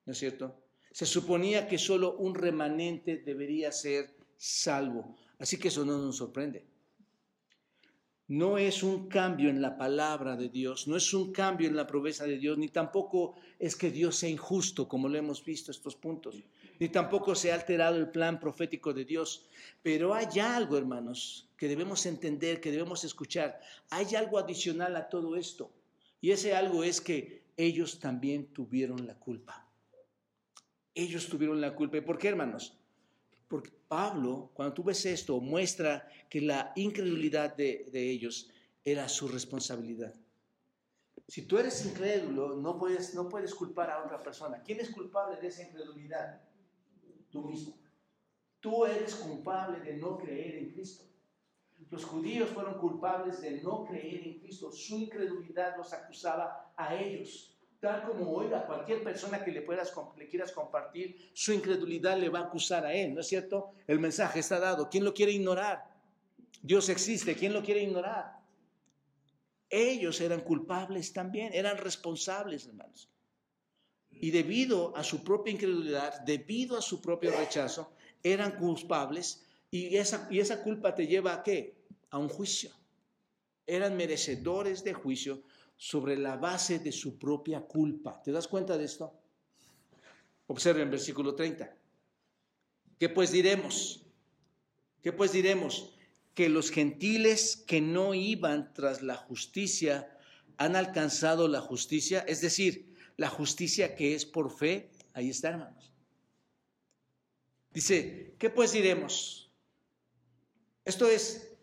B: ¿No es cierto? Se suponía que solo un remanente debería ser salvo. Así que eso no nos sorprende. No es un cambio en la palabra de Dios, no es un cambio en la promesa de Dios, ni tampoco es que Dios sea injusto, como lo hemos visto estos puntos, ni tampoco se ha alterado el plan profético de Dios. Pero hay algo, hermanos, que debemos entender, que debemos escuchar. Hay algo adicional a todo esto. Y ese algo es que ellos también tuvieron la culpa. Ellos tuvieron la culpa. ¿Y por qué, hermanos? Porque Pablo, cuando tú ves esto, muestra que la incredulidad de, ellos era su responsabilidad. Si tú eres incrédulo, no puedes, no puedes culpar a otra persona. ¿Quién es culpable de esa incredulidad? Tú mismo. Tú eres culpable de no creer en Cristo. Los judíos fueron culpables de no creer en Cristo. Su incredulidad los acusaba a ellos tal como hoy a cualquier persona que le, le quieras compartir, su incredulidad le va a acusar a él, ¿no es cierto? El mensaje está dado. ¿Quién lo quiere ignorar? Dios existe, ¿quién lo quiere ignorar? Ellos eran culpables también, eran responsables, hermanos. Y debido a su propia incredulidad, debido a su propio rechazo, eran culpables y esa, y esa culpa te lleva a qué? A un juicio. Eran merecedores de juicio sobre la base de su propia culpa. ¿Te das cuenta de esto? Observen el versículo 30. ¿Qué pues diremos? ¿Qué pues diremos? Que los gentiles que no iban tras la justicia han alcanzado la justicia, es decir, la justicia que es por fe. Ahí está, hermanos. Dice, ¿qué pues diremos? Esto es,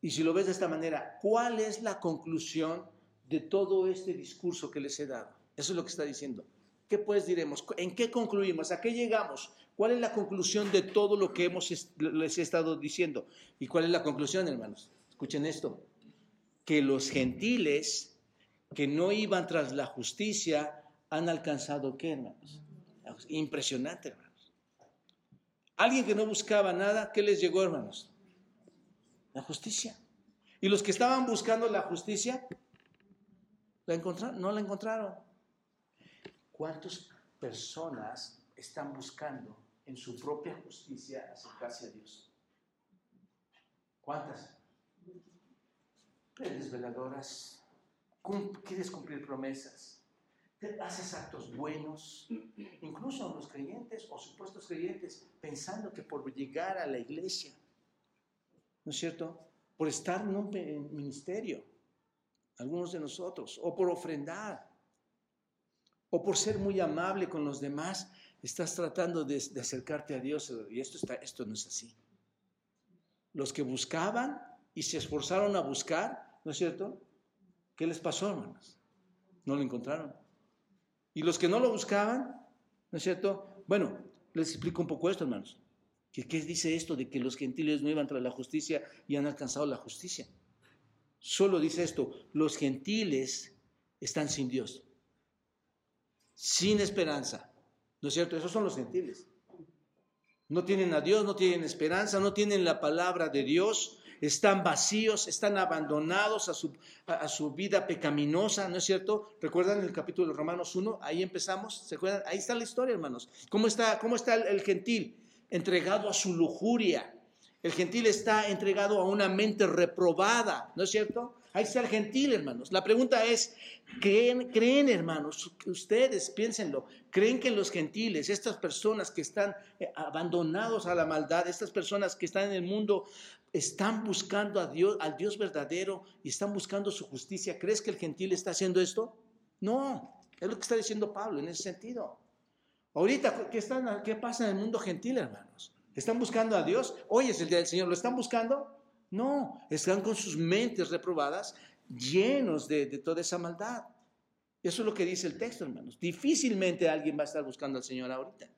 B: y si lo ves de esta manera, ¿cuál es la conclusión de todo este discurso que les he dado. Eso es lo que está diciendo. ¿Qué pues diremos? ¿En qué concluimos? ¿A qué llegamos? ¿Cuál es la conclusión de todo lo que hemos, les he estado diciendo? ¿Y cuál es la conclusión, hermanos? Escuchen esto. Que los gentiles que no iban tras la justicia han alcanzado qué, hermanos? Impresionante, hermanos. Alguien que no buscaba nada, ¿qué les llegó, hermanos? La justicia. Y los que estaban buscando la justicia, ¿La encontraron? No la encontraron. ¿Cuántas personas están buscando en su propia justicia acercarse a Dios? ¿Cuántas? Eres veladoras, quieres cumplir promesas, haces actos buenos, incluso los creyentes o supuestos creyentes, pensando que por llegar a la iglesia, ¿no es cierto? Por estar en un ministerio, algunos de nosotros, o por ofrendar, o por ser muy amable con los demás, estás tratando de, acercarte a Dios y esto, está, esto no es así. Los que buscaban y se esforzaron a buscar, ¿no es cierto? ¿Qué les pasó, hermanos? No lo encontraron. Y los que no lo buscaban, ¿no es cierto? Bueno, les explico un poco esto, hermanos. ¿Qué, dice esto de que los gentiles no iban tras la justicia y han alcanzado la justicia? solo dice esto, los gentiles están sin Dios, sin esperanza. ¿No es cierto? Esos son los gentiles. No tienen a Dios, no tienen esperanza, no tienen la palabra de Dios. Están vacíos, están abandonados a su, a, su vida pecaminosa, ¿no es cierto? ¿Recuerdan el capítulo de Romanos 1? Ahí empezamos, ¿se acuerdan? Ahí está la historia, hermanos. ¿Cómo está, cómo está el, el gentil? Entregado a su lujuria. El gentil está entregado a una mente reprobada, ¿no es cierto? Ahí está el gentil, hermanos. La pregunta es, ¿creen, creen hermanos, ustedes piénsenlo, creen que los gentiles, estas personas que están eh, abandonados a la maldad, estas personas que están en el mundo, están buscando a Dios, al Dios verdadero y están buscando su justicia? ¿Crees que el gentil está haciendo esto? No, es lo que está diciendo Pablo en ese sentido. Ahorita, ¿qué, pasa en el mundo gentil, hermanos? ¿Están buscando a Dios? Hoy es el día del Señor, ¿lo están buscando? No, están con sus mentes reprobadas, llenos de, toda esa maldad. Eso es lo que dice el texto, hermanos. Difícilmente alguien va a estar buscando al Señor ahorita.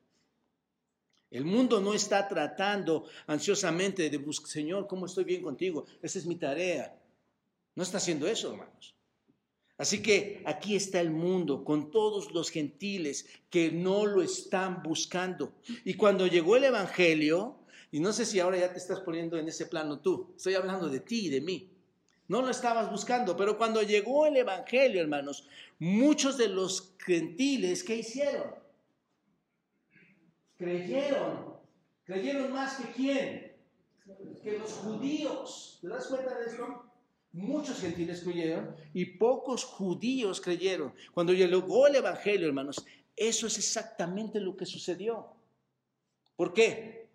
B: El mundo no está tratando ansiosamente de buscar, Señor, ¿cómo estoy bien contigo? Esa es mi tarea. No está haciendo eso, hermanos. Así que aquí está el mundo con todos los gentiles que no lo están buscando. Y cuando llegó el Evangelio, y no sé si ahora ya te estás poniendo en ese plano tú. Estoy hablando de ti y de mí. No lo estabas buscando, pero cuando llegó el Evangelio, hermanos, muchos de los gentiles, ¿qué hicieron? Creyeron. ¿Creyeron más que quién? Que los judíos. ¿Te das cuenta de esto? Muchos gentiles creyeron y pocos judíos creyeron. Cuando llegó el Evangelio, hermanos, eso es exactamente lo que sucedió. ¿Por qué?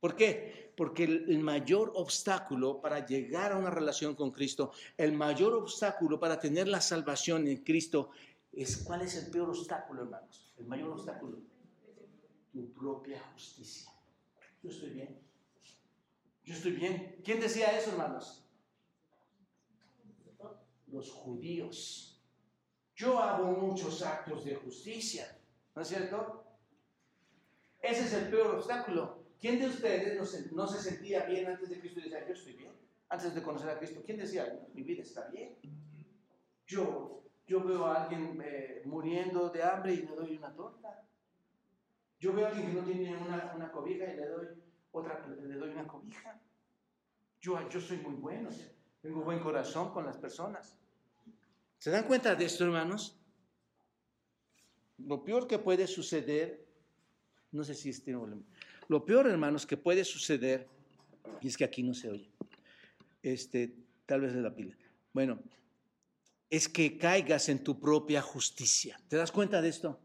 B: ¿Por qué? Porque el, mayor obstáculo para llegar a una relación con Cristo, el mayor obstáculo para tener la salvación en Cristo, es ¿cuál es el peor obstáculo, hermanos? El mayor obstáculo. Tu propia justicia. Yo estoy bien. Yo estoy bien. ¿Quién decía eso, hermanos? Los judíos. Yo hago muchos actos de justicia. ¿No es cierto? Ese es el peor obstáculo. ¿Quién de ustedes no se, sentía bien antes de Cristo y decía, yo estoy bien? Antes de conocer a Cristo, ¿quién decía, mi vida está bien? Yo, yo veo a alguien eh, muriendo de hambre y le doy una torta. Yo veo a alguien que no tiene una, una cobija y le doy otra, le doy una cobija. Yo, yo soy muy bueno, tengo buen corazón con las personas. ¿Se dan cuenta de esto, hermanos? Lo peor que puede suceder, no sé si este lo peor, hermanos, que puede suceder, y es que aquí no se oye, este, tal vez de la pila. Bueno, es que caigas en tu propia justicia. ¿Te das cuenta de esto?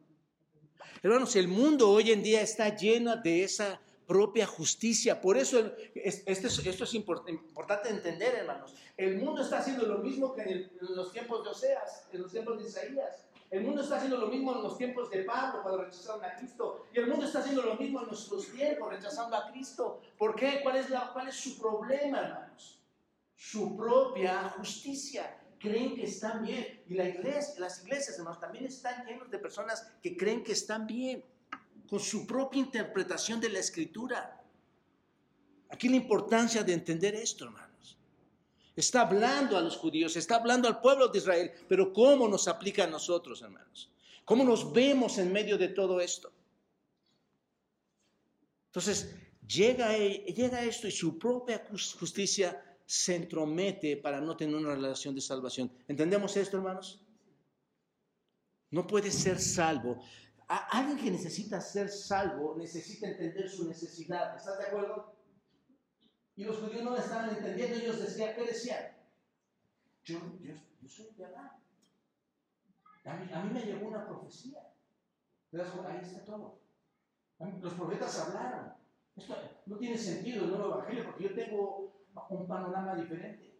B: Hermanos, el mundo hoy en día está lleno de esa propia justicia. Por eso esto es, importante entender, hermanos. El mundo está haciendo lo mismo que en, los tiempos de Oseas, en los tiempos de Isaías. El mundo está haciendo lo mismo en los tiempos de Pablo cuando rechazaron a Cristo. Y el mundo está haciendo lo mismo en nuestros tiempos rechazando a Cristo. ¿Por qué? ¿Cuál es, la, cuál es su problema, hermanos? Su propia justicia. Creen que están bien. Y las iglesias, hermanos, también están llenos de personas que creen que están bien. Con su propia interpretación de la escritura. Aquí la importancia de entender esto, hermano. Está hablando a los judíos, está hablando al pueblo de Israel, pero ¿cómo nos aplica a nosotros, hermanos? ¿Cómo nos vemos en medio de todo esto? Entonces, llega, llega esto y su propia justicia se entromete para no tener una relación de salvación. ¿Entendemos esto, hermanos? No puede ser salvo. alguien que necesita ser salvo necesita entender su necesidad. ¿Estás de acuerdo? Y los judíos no estaban entendiendo. Ellos decían, ¿qué decían? Yo, yo, yo soy de. A mí, a mí, me llegó una profecía. Ahí está todo. Los profetas hablaron. Esto no tiene sentido el nuevo evangelio porque yo tengo un panorama diferente.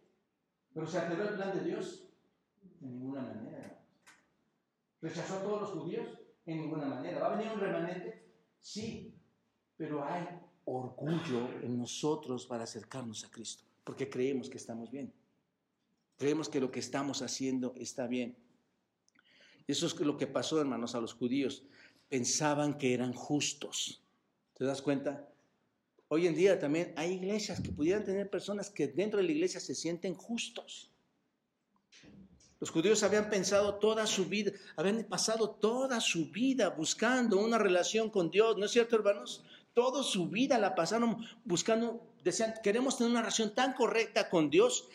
B: Pero se alteró el plan de Dios de ninguna manera. ¿Rechazó a todos los judíos? En ninguna manera. ¿Va a venir un remanente? Sí, pero hay orgullo en nosotros para acercarnos a Cristo, porque creemos que estamos bien. Creemos que lo que estamos haciendo está bien. Eso es lo que pasó, hermanos, a los judíos. Pensaban que eran justos. ¿Te das cuenta? Hoy en día también hay iglesias que pudieran tener personas que dentro de la iglesia se sienten justos. Los judíos habían pensado toda su vida, habían pasado toda su vida buscando una relación con Dios, ¿no es cierto, hermanos? Toda su vida la pasaron buscando decían, queremos tener una relación tan correcta con Dios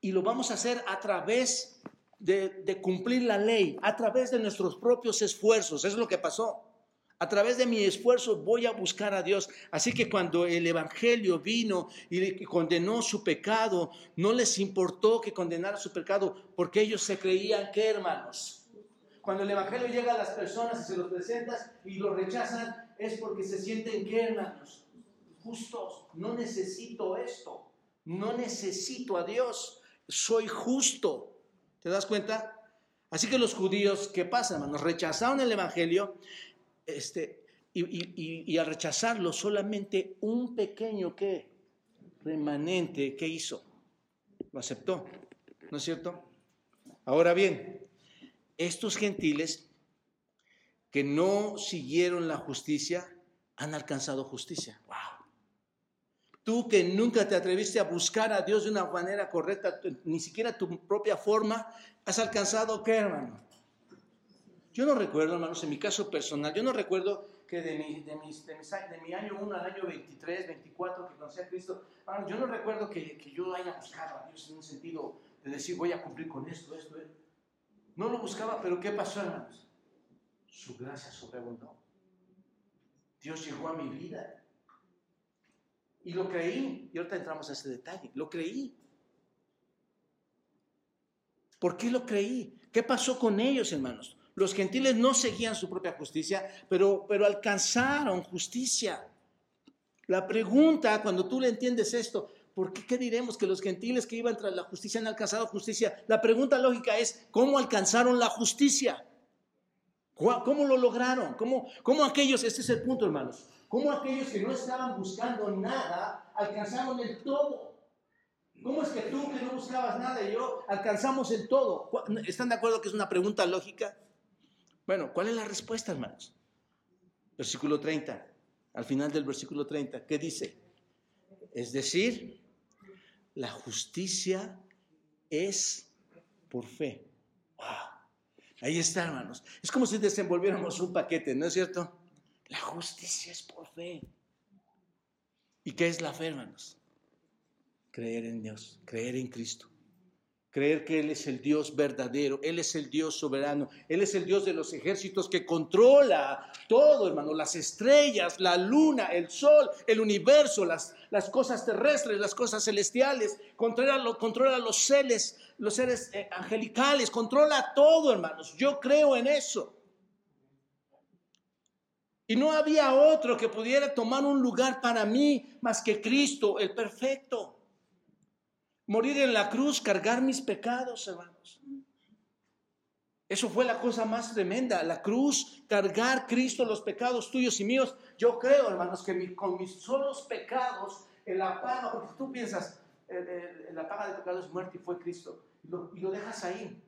B: y lo vamos a hacer a través de, cumplir la ley, a través de nuestros propios esfuerzos. es lo que pasó. A través de mi esfuerzo voy a buscar a Dios. Así que cuando el Evangelio vino y condenó su pecado, no les importó que condenara su pecado, porque ellos se creían que hermanos. Cuando el Evangelio llega a las personas y se los presentas y lo rechazan, es porque se sienten que hermanos, justos. No necesito esto. No necesito a Dios. Soy justo. ¿Te das cuenta? Así que los judíos, ¿qué pasa, hermanos? Rechazaron el Evangelio este, y, al rechazarlo, solamente un pequeño que remanente que hizo, lo aceptó, ¿no es cierto? Ahora bien, estos gentiles que no siguieron la justicia han alcanzado justicia. ¡Wow! Tú que nunca te atreviste a buscar a Dios de una manera correcta, ni siquiera tu propia forma, has alcanzado qué, hermano? Yo no recuerdo, hermanos, en mi caso personal, yo no recuerdo que de mi, de mis, de de mi año 1 al año 23, 24 que conocí a Cristo, yo no recuerdo que, yo haya buscado a Dios en un sentido de decir voy a cumplir con esto, esto, esto. No lo buscaba, pero ¿qué pasó, hermanos? Su gracia sobreabundó. Dios llegó a mi vida. Y lo creí. Y ahorita entramos a ese detalle. Lo creí. ¿Por qué lo creí? ¿Qué pasó con ellos, hermanos? Los gentiles no seguían su propia justicia, pero, pero alcanzaron justicia. La pregunta, cuando tú le entiendes esto, ¿por qué, qué diremos que los gentiles que iban tras la justicia han alcanzado justicia? La pregunta lógica es, ¿cómo alcanzaron la justicia? ¿Cómo lo lograron? ¿Cómo, ¿Cómo aquellos, este es el punto hermanos, cómo aquellos que no estaban buscando nada alcanzaron el todo? ¿Cómo es que tú que no buscabas nada y yo alcanzamos el todo? ¿Están de acuerdo que es una pregunta lógica? Bueno, ¿cuál es la respuesta, hermanos? Versículo 30, al final del versículo 30, ¿qué dice? Es decir, la justicia es por fe. Ahí está, hermanos. Es como si desenvolviéramos un paquete, ¿no es cierto? La justicia es por fe. ¿Y qué es la fe, hermanos? Creer en Dios, creer en Cristo. Creer que Él es el Dios verdadero, Él es el Dios soberano, Él es el Dios de los ejércitos que controla todo, hermano, las estrellas, la luna, el sol, el universo, las, cosas terrestres, las cosas celestiales, controla, controla los seres, los seres eh, angelicales, controla todo, hermanos. Yo creo en eso. Y no había otro que pudiera tomar un lugar para mí más que Cristo, el perfecto morir en la cruz, cargar mis pecados, hermanos. Eso fue la cosa más tremenda, la cruz, cargar Cristo los pecados tuyos y míos. Yo creo, hermanos, que con mis solos pecados, en la paga, porque tú piensas, en la paga de pecados es muerte y fue Cristo, y lo, y lo dejas ahí.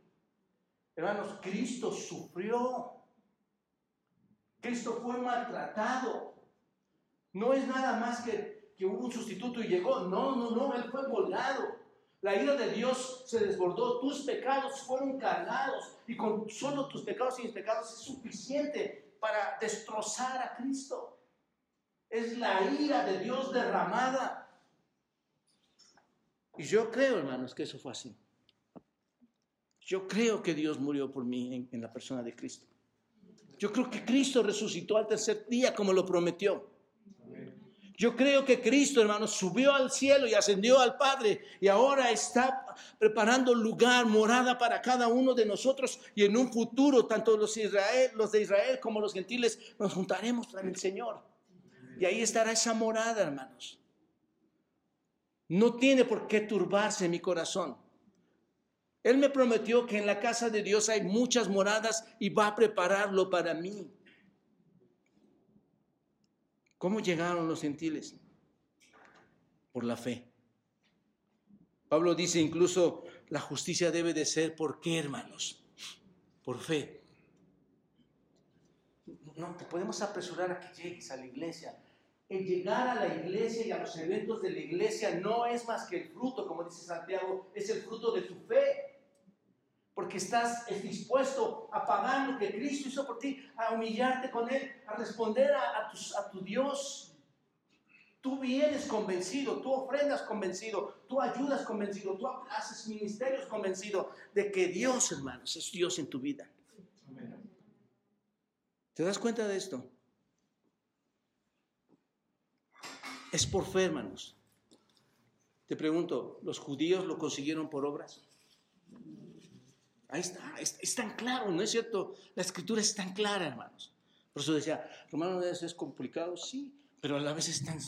B: Hermanos, Cristo sufrió. Cristo fue maltratado. No es nada más que, que hubo un sustituto y llegó. No, no, no, Él fue volado. La ira de Dios se desbordó, tus pecados fueron cargados y con solo tus pecados y mis pecados es suficiente para destrozar a Cristo. Es la ira de Dios derramada. Y yo creo, hermanos, que eso fue así. Yo creo que Dios murió por mí en, en la persona de Cristo. Yo creo que Cristo resucitó al tercer día como lo prometió. Yo creo que Cristo, hermanos, subió al cielo y ascendió al Padre y ahora está preparando lugar, morada para cada uno de nosotros y en un futuro, tanto los, Israel, los de Israel como los gentiles, nos juntaremos con el Señor. Y ahí estará esa morada, hermanos. No tiene por qué turbarse mi corazón. Él me prometió que en la casa de Dios hay muchas moradas y va a prepararlo para mí. ¿Cómo llegaron los gentiles? Por la fe. Pablo dice incluso, la justicia debe de ser, ¿por qué, hermanos? Por fe. No te podemos apresurar a que llegues a la iglesia. El llegar a la iglesia y a los eventos de la iglesia no es más que el fruto, como dice Santiago, es el fruto de tu fe porque estás dispuesto a pagar lo que Cristo hizo por ti, a humillarte con Él, a responder a, tu, Dios. Tú vienes convencido, tú ofrendas convencido, tú ayudas convencido, tú haces ministerios convencido de que Dios, hermanos, es Dios en tu vida. ¿Te das cuenta de esto? Es por fe, hermanos. Te pregunto, ¿los judíos lo consiguieron por obras? Ahí está, es, tan claro, ¿no es cierto? La escritura es tan clara, hermanos. Por eso decía, Romano es complicado, sí, pero a la vez es tan.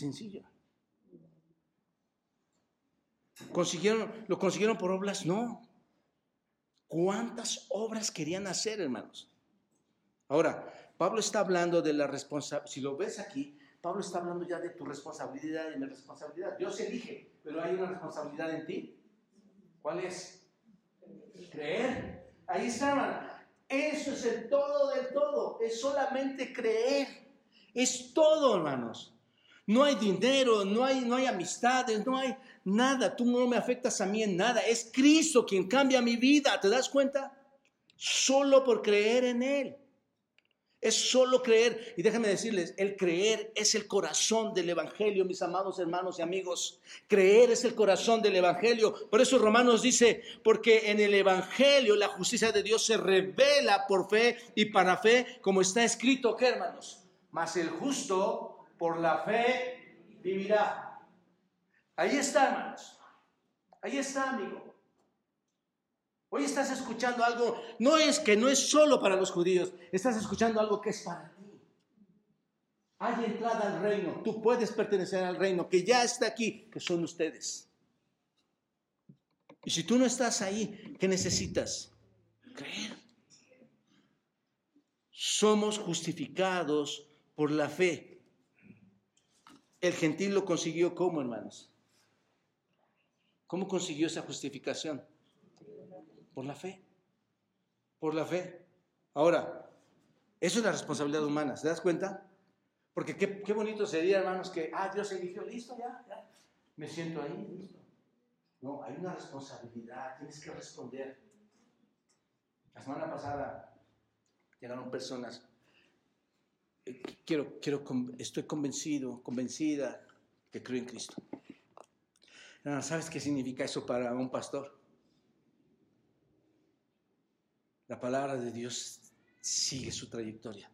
B: ¿Consiguieron, ¿Lo consiguieron por obras? No. ¿Cuántas obras querían hacer, hermanos? Ahora, Pablo está hablando de la responsabilidad. Si lo ves aquí, Pablo está hablando ya de tu responsabilidad y mi responsabilidad. Dios elige, pero hay una responsabilidad en ti. ¿Cuál es? Creer. Ahí estaban. Eso es el todo del todo. Es solamente creer. Es todo, hermanos. No hay dinero, no hay, no hay amistades, no hay nada. Tú no me afectas a mí en nada. Es Cristo quien cambia mi vida. ¿Te das cuenta? Solo por creer en Él. Es solo creer. Y déjenme decirles, el creer es el corazón del Evangelio, mis amados hermanos y amigos. Creer es el corazón del Evangelio. Por eso Romanos dice, porque en el Evangelio la justicia de Dios se revela por fe y para fe, como está escrito, ¿qué hermanos? Mas el justo por la fe vivirá. Ahí está, hermanos. Ahí está, amigo. Hoy estás escuchando algo, no es que no es solo para los judíos, estás escuchando algo que es para ti. Hay entrada al reino, tú puedes pertenecer al reino que ya está aquí, que son ustedes. Y si tú no estás ahí, ¿qué necesitas? Creer. Somos justificados por la fe. El gentil lo consiguió como, hermanos. ¿Cómo consiguió esa justificación? Por la fe. Por la fe. Ahora, eso es la responsabilidad humana, ¿se das cuenta? Porque qué, bonito sería, hermanos, que, ah, Dios eligió, listo, ya, ya, me siento ahí, listo. No, hay una responsabilidad, tienes que responder. La semana pasada llegaron personas, eh, quiero, quiero, estoy convencido, convencida que creo en Cristo. ¿Sabes qué significa eso para un pastor? La palabra de Dios sigue su trayectoria,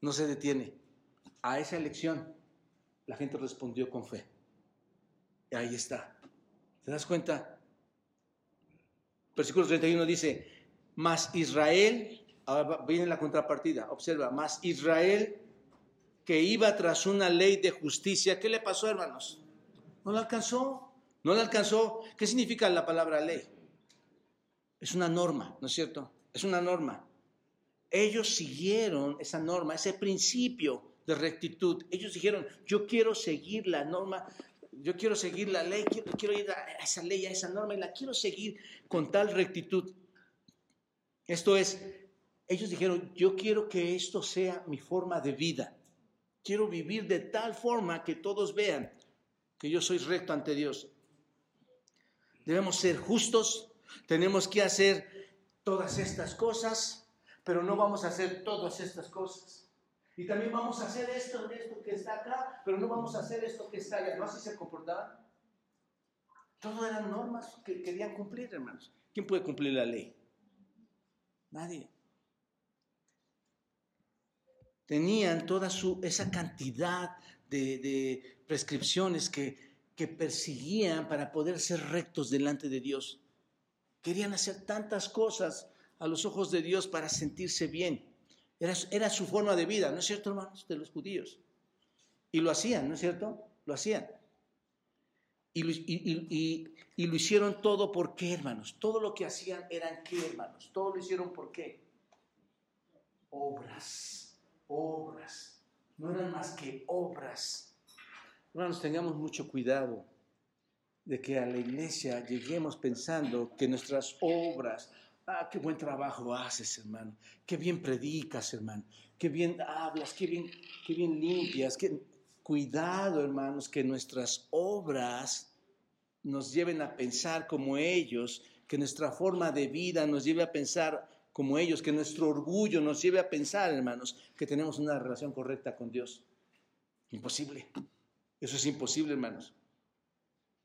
B: no se detiene. A esa elección la gente respondió con fe. Y ahí está. ¿Te das cuenta? Versículo 31 dice, mas Israel, ahora viene la contrapartida, observa, mas Israel que iba tras una ley de justicia, ¿qué le pasó hermanos? No la alcanzó, no la alcanzó. ¿Qué significa la palabra ley? Es una norma, ¿no es cierto? Es una norma. Ellos siguieron esa norma, ese principio de rectitud. Ellos dijeron, yo quiero seguir la norma, yo quiero seguir la ley, quiero, ir a esa ley, a esa norma y la quiero seguir con tal rectitud. Esto es, ellos dijeron, yo quiero que esto sea mi forma de vida. Quiero vivir de tal forma que todos vean que yo soy recto ante Dios. Debemos ser justos, tenemos que hacer todas estas cosas, pero no vamos a hacer todas estas cosas. Y también vamos a hacer esto, esto que está acá, pero no vamos a hacer esto que está allá. ¿No así se comportaban? Todo eran normas que querían cumplir, hermanos. ¿Quién puede cumplir la ley? Nadie. Tenían toda su, esa cantidad de, prescripciones que, que perseguían para poder ser rectos delante de Dios. Querían hacer tantas cosas a los ojos de Dios para sentirse bien. Era, su forma de vida, ¿no es cierto, hermanos? De los judíos. Y lo hacían, ¿no es cierto? Lo hacían. Y lo, y, lo hicieron todo por qué, hermanos. Todo lo que hacían eran qué, hermanos. Todo lo hicieron por qué. Obras, obras. No eran más que obras. Hermanos, tengamos mucho cuidado de que a la iglesia lleguemos pensando que nuestras obras, ah, qué buen trabajo haces, hermano, qué bien predicas, hermano, qué bien hablas, qué bien, qué bien limpias, cuidado, hermanos, que nuestras obras nos lleven a pensar como ellos, que nuestra forma de vida nos lleve a pensar como ellos, que nuestro orgullo nos lleve a pensar, hermanos, que tenemos una relación correcta con Dios. Imposible, Eso es imposible, hermanos.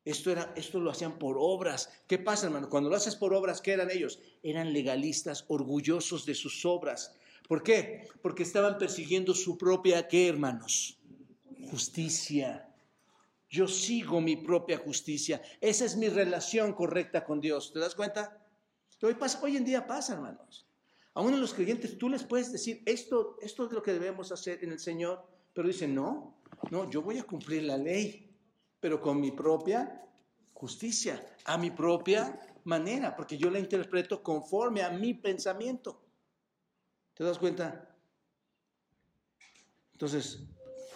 B: Esto, era, esto lo hacían por obras. ¿Qué pasa, hermano? Cuando lo haces por obras, ¿qué eran ellos? Eran legalistas, orgullosos de sus obras. ¿Por qué? Porque estaban persiguiendo su propia, ¿qué, hermanos? Justicia. Yo sigo mi propia justicia. Esa es mi relación correcta con Dios. ¿Te das cuenta? Hoy, pasa, hoy en día pasa, hermanos. A uno de los creyentes tú les puedes decir, esto, esto es lo que debemos hacer en el Señor, pero dicen, no, no, yo voy a cumplir la ley, pero con mi propia justicia, a mi propia manera, porque yo la interpreto conforme a mi pensamiento. ¿Te das cuenta? Entonces,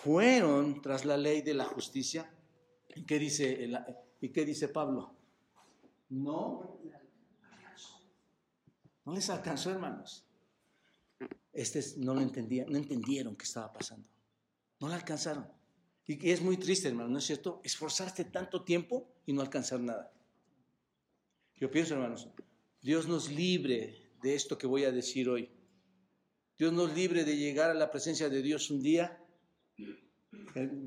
B: fueron tras la ley de la justicia. ¿Y qué dice, ¿y qué dice Pablo? No, no les alcanzó, hermanos. Este no lo entendía, no entendieron qué estaba pasando. No la alcanzaron. Y es muy triste, hermano, ¿no es cierto? Esforzarte tanto tiempo y no alcanzar nada. Yo pienso, hermanos, Dios nos libre de esto que voy a decir hoy. Dios nos libre de llegar a la presencia de Dios un día,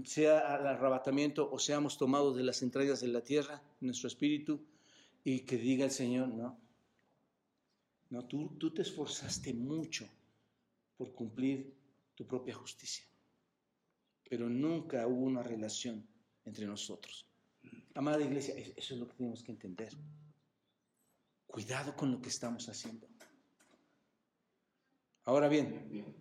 B: sea al arrebatamiento o seamos tomados de las entrañas de la tierra, nuestro espíritu, y que diga el Señor, no, no, tú, tú te esforzaste mucho por cumplir tu propia justicia pero nunca hubo una relación entre nosotros. Amada iglesia, eso es lo que tenemos que entender. Cuidado con lo que estamos haciendo. Ahora bien,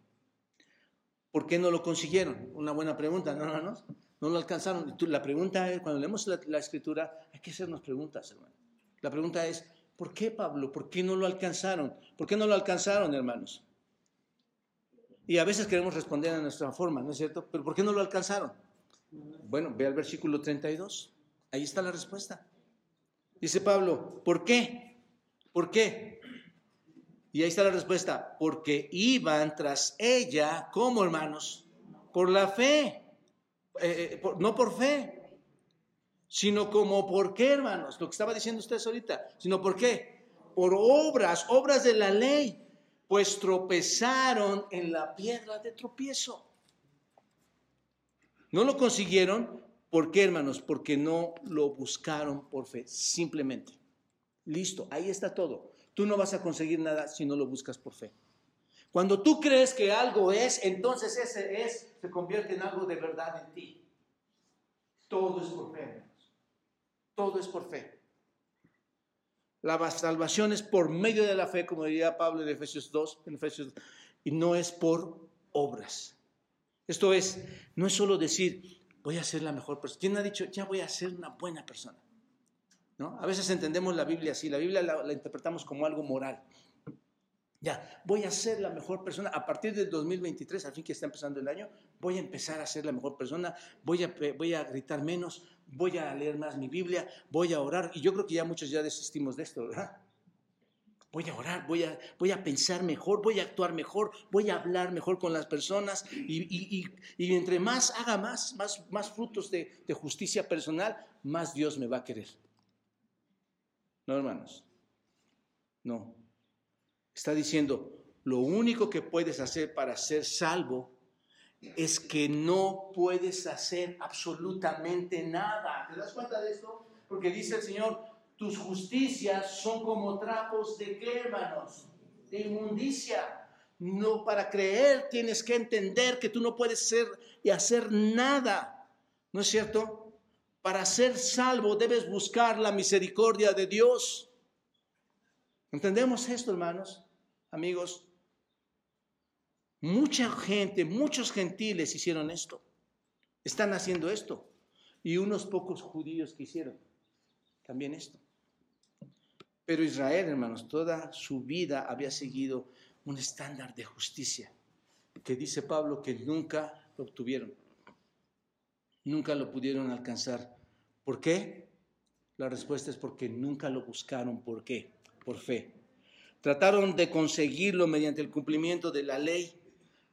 B: ¿por qué no lo consiguieron? Una buena pregunta, no, no, lo alcanzaron. La pregunta es, cuando leemos la, la escritura, hay que hacernos preguntas, hermano. La pregunta es, ¿por qué Pablo? ¿Por qué no lo alcanzaron? ¿Por qué no lo alcanzaron, hermanos? Y a veces queremos responder a nuestra forma, ¿no es cierto? Pero ¿por qué no lo alcanzaron? Bueno, ve al versículo 32. Ahí está la respuesta. Dice Pablo, ¿por qué? ¿Por qué? Y ahí está la respuesta, porque iban tras ella, como hermanos, por la fe, eh, eh, no por fe, sino como por qué, hermanos, lo que estaba diciendo ustedes ahorita, sino por qué, por obras, obras de la ley pues tropezaron en la piedra de tropiezo. No lo consiguieron, ¿por qué, hermanos? Porque no lo buscaron por fe, simplemente. Listo, ahí está todo. Tú no vas a conseguir nada si no lo buscas por fe. Cuando tú crees que algo es, entonces ese es, se convierte en algo de verdad en ti. Todo es por fe, hermanos. Todo es por fe. La salvación es por medio de la fe, como diría Pablo en Efesios 2, en Efesios y no es por obras. Esto es, no es solo decir, voy a ser la mejor persona. ¿Quién ha dicho, ya voy a ser una buena persona? ¿No? A veces entendemos la Biblia así, la Biblia la interpretamos como algo moral. Ya, voy a ser la mejor persona. A partir del 2023, al fin que está empezando el año, voy a empezar a ser la mejor persona, voy a, voy a gritar menos, voy a leer más mi Biblia, voy a orar. Y yo creo que ya muchos ya desistimos de esto, ¿verdad? Voy a orar, voy a, voy a pensar mejor, voy a actuar mejor, voy a hablar mejor con las personas y, y, entre más haga más, más, más frutos de, de justicia personal, más Dios me va a querer. No, hermanos. No, Está diciendo, lo único que puedes hacer para ser salvo es que no puedes hacer absolutamente nada. ¿Te das cuenta de esto? Porque dice el Señor, tus justicias son como trapos de qué? De inmundicia. No, para creer tienes que entender que tú no puedes ser y hacer nada. ¿No es cierto? Para ser salvo debes buscar la misericordia de Dios. ¿Entendemos esto, hermanos? amigos, mucha gente, muchos gentiles hicieron esto. Están haciendo esto. Y unos pocos judíos que hicieron también esto. Pero Israel, hermanos, toda su vida había seguido un estándar de justicia que dice Pablo que nunca lo obtuvieron. Nunca lo pudieron alcanzar. ¿Por qué? La respuesta es porque nunca lo buscaron. ¿Por qué? Por fe. Trataron de conseguirlo mediante el cumplimiento de la ley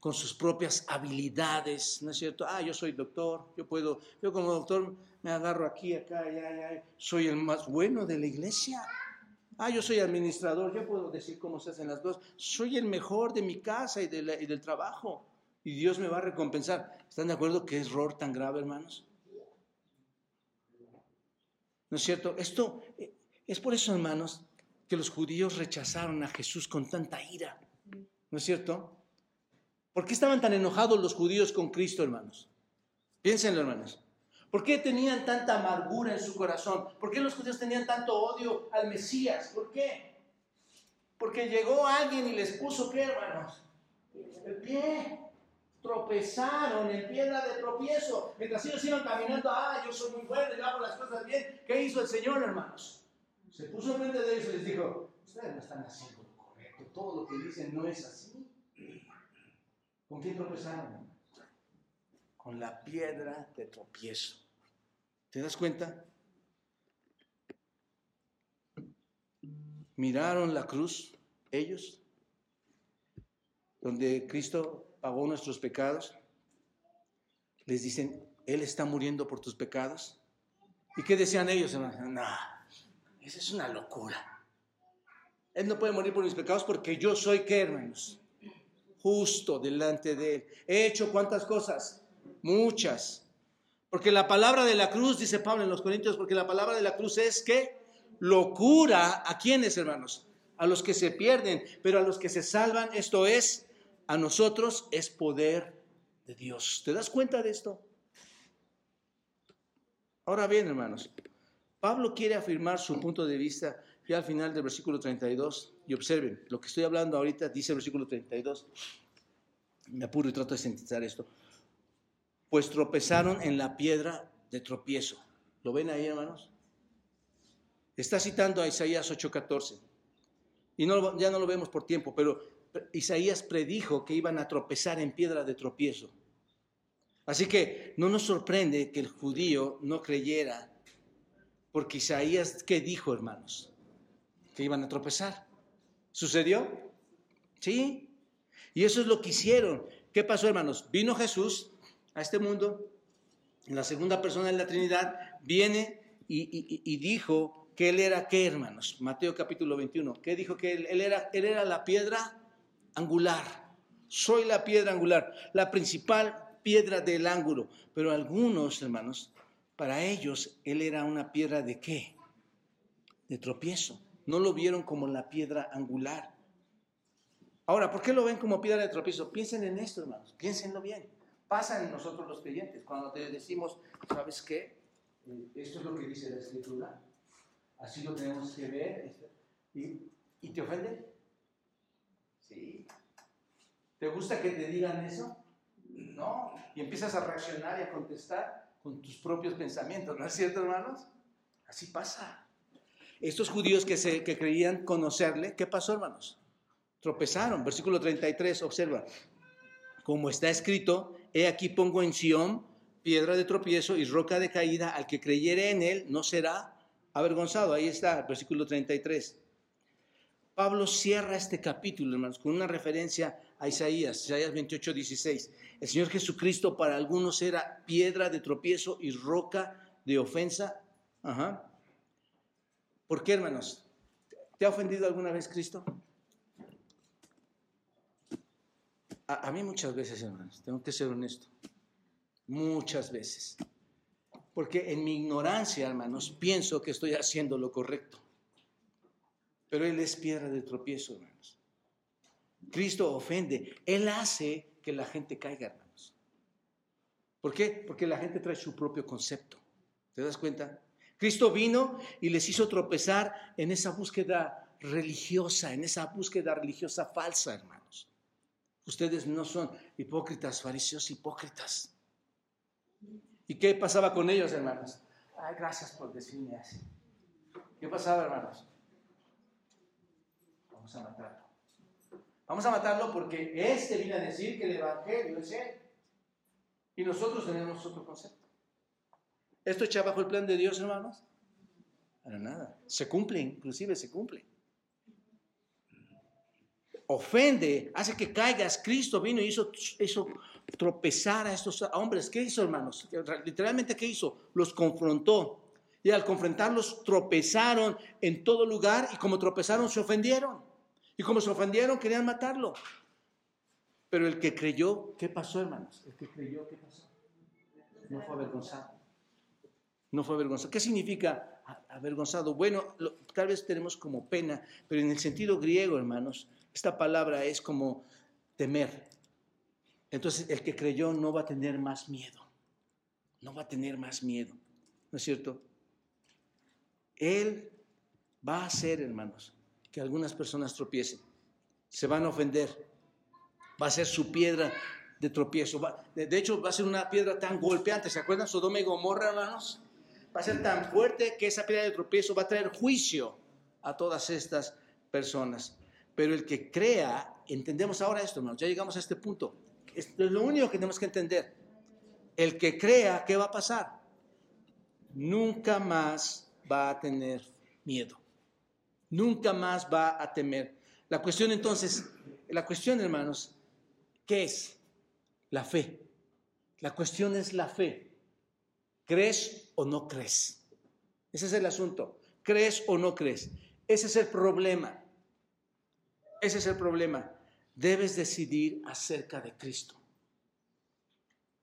B: con sus propias habilidades, ¿no es cierto? Ah, yo soy doctor, yo puedo, yo como doctor me agarro aquí, acá, allá, allá, soy el más bueno de la iglesia. Ah, yo soy administrador, yo puedo decir cómo se hacen las dos. Soy el mejor de mi casa y, del trabajo. Y Dios me va a recompensar. ¿Están de acuerdo es error tan grave, hermanos? ¿No es cierto? Esto es por eso, hermanos, que los judíos rechazaron a Jesús con tanta ira. ¿No es cierto? ¿Por qué estaban tan enojados los judíos con Cristo, hermanos? Piénsenlo, hermanos. ¿Por qué tenían tanta amargura en su corazón? ¿Por qué los judíos tenían tanto odio al Mesías? ¿Por qué? Porque llegó alguien y les puso, ¿qué, hermanos? El pie. Tropezaron en piedra de tropiezo. Mientras ellos iban caminando, ah, yo soy muy fuerte, yo hago las cosas bien. ¿Qué hizo el Señor, hermanos? Se puso frente de ellos y les dijo, ustedes no están haciendo lo correcto. Todo lo que dicen no es así. ¿Con quién tropezaron? Con la piedra de tropiezo. ¿Te das cuenta? Miraron la cruz, ellos, donde Cristo pagó nuestros pecados. Les dicen, Él está muriendo por tus pecados. ¿Y qué decían ellos? No, esa es una locura. Él no puede morir por mis pecados porque yo soy, ¿qué hermanos? Justo delante de Él. He hecho cuántas cosas? Muchas. Porque la palabra de la cruz, dice Pablo en los Corintios, porque la palabra de la cruz es que locura a quienes, hermanos, a los que se pierden, pero a los que se salvan, esto es, a nosotros es poder de Dios. ¿Te das cuenta de esto? Ahora bien, hermanos, Pablo quiere afirmar su punto de vista Fui al final del versículo 32 y observen, lo que estoy hablando ahorita dice el versículo 32. Me apuro y trato de sintetizar esto. Pues tropezaron en la piedra de tropiezo. ¿Lo ven ahí, hermanos? Está citando a Isaías 8:14. Y no, ya no lo vemos por tiempo, pero Isaías predijo que iban a tropezar en piedra de tropiezo. Así que no nos sorprende que el judío no creyera, porque Isaías, ¿qué dijo, hermanos? Iban a tropezar. ¿Sucedió? Sí. Y eso es lo que hicieron. ¿Qué pasó, hermanos? Vino Jesús a este mundo, en la segunda persona de la Trinidad, viene y, dijo que él era qué, hermanos? Mateo capítulo 21. ¿Qué dijo que él, él, era? Él era la piedra angular. Soy la piedra angular, la principal piedra del ángulo. Pero algunos, hermanos, para ellos, él era una piedra de qué? De tropiezo no lo vieron como la piedra angular. Ahora, ¿por qué lo ven como piedra de tropiezo? Piensen en esto, hermanos, piénsenlo bien. Pasa en nosotros los creyentes, cuando te decimos, ¿sabes qué? Eh, esto es lo que dice la escritura, así lo tenemos que ver, ¿y, ¿y te ofende? Sí. ¿Te gusta que te digan eso? No. Y empiezas a reaccionar y a contestar con tus propios pensamientos, ¿no es cierto, hermanos? Así pasa. Estos judíos que, se, que creían conocerle, ¿qué pasó, hermanos? Tropezaron. Versículo 33, observa. Como está escrito, he aquí pongo en Sión piedra de tropiezo y roca de caída, al que creyere en él no será avergonzado. Ahí está, versículo 33. Pablo cierra este capítulo, hermanos, con una referencia a Isaías, Isaías 28, 16. El Señor Jesucristo para algunos era piedra de tropiezo y roca de ofensa. Ajá. ¿Por qué, hermanos? ¿Te ha ofendido alguna vez Cristo? A, mí muchas veces, hermanos, tengo que ser honesto. Muchas veces. Porque en mi ignorancia, hermanos, pienso que estoy haciendo lo correcto. Pero Él es piedra de tropiezo, hermanos. Cristo ofende. Él hace que la gente caiga, hermanos. ¿Por qué? Porque la gente trae su propio concepto. ¿Te das cuenta? Cristo vino y les hizo tropezar en esa búsqueda religiosa, en esa búsqueda religiosa falsa, hermanos. Ustedes no son hipócritas, fariseos hipócritas. ¿Y qué pasaba con ellos, hermanos? Ay, gracias por decirme así. ¿Qué pasaba, hermanos? Vamos a matarlo. Vamos a matarlo porque este viene a decir que el Evangelio es Él. Y nosotros tenemos otro concepto. ¿Esto echa bajo el plan de Dios, hermanos? Para nada. Se cumple, inclusive se cumple. Ofende, hace que caigas. Cristo vino y hizo, tropezar a estos hombres. ¿Qué hizo, hermanos? Literalmente, ¿qué hizo? Los confrontó. Y al confrontarlos, tropezaron en todo lugar y como tropezaron, se ofendieron. Y como se ofendieron, querían matarlo. Pero el que creyó, ¿qué pasó, hermanos? El que creyó, ¿qué pasó? No fue avergonzado. No fue avergonzado. ¿Qué significa avergonzado? Bueno, tal vez tenemos como pena, pero en el sentido griego, hermanos, esta palabra es como temer. Entonces, el que creyó no va a tener más miedo. No va a tener más miedo. ¿No es cierto? Él va a hacer, hermanos, que algunas personas tropiecen. Se van a ofender. Va a ser su piedra de tropiezo. de, hecho, va a ser una piedra tan golpeante. ¿Se acuerdan? Sodoma y Gomorra, hermanos. Va a ser tan fuerte que esa piedra de tropiezo va a traer juicio a todas estas personas. Pero el que crea, entendemos ahora esto, hermanos. Ya llegamos a este punto. Esto es lo único que tenemos que entender. El que crea, ¿qué va a pasar? Nunca más va a tener miedo. Nunca más va a temer. La cuestión entonces, la cuestión hermanos, ¿qué es? La fe. La cuestión es la fe. ¿Crees o no crees? Ese es el asunto. ¿Crees o no crees? Ese es el problema. Ese es el problema. Debes decidir acerca de Cristo.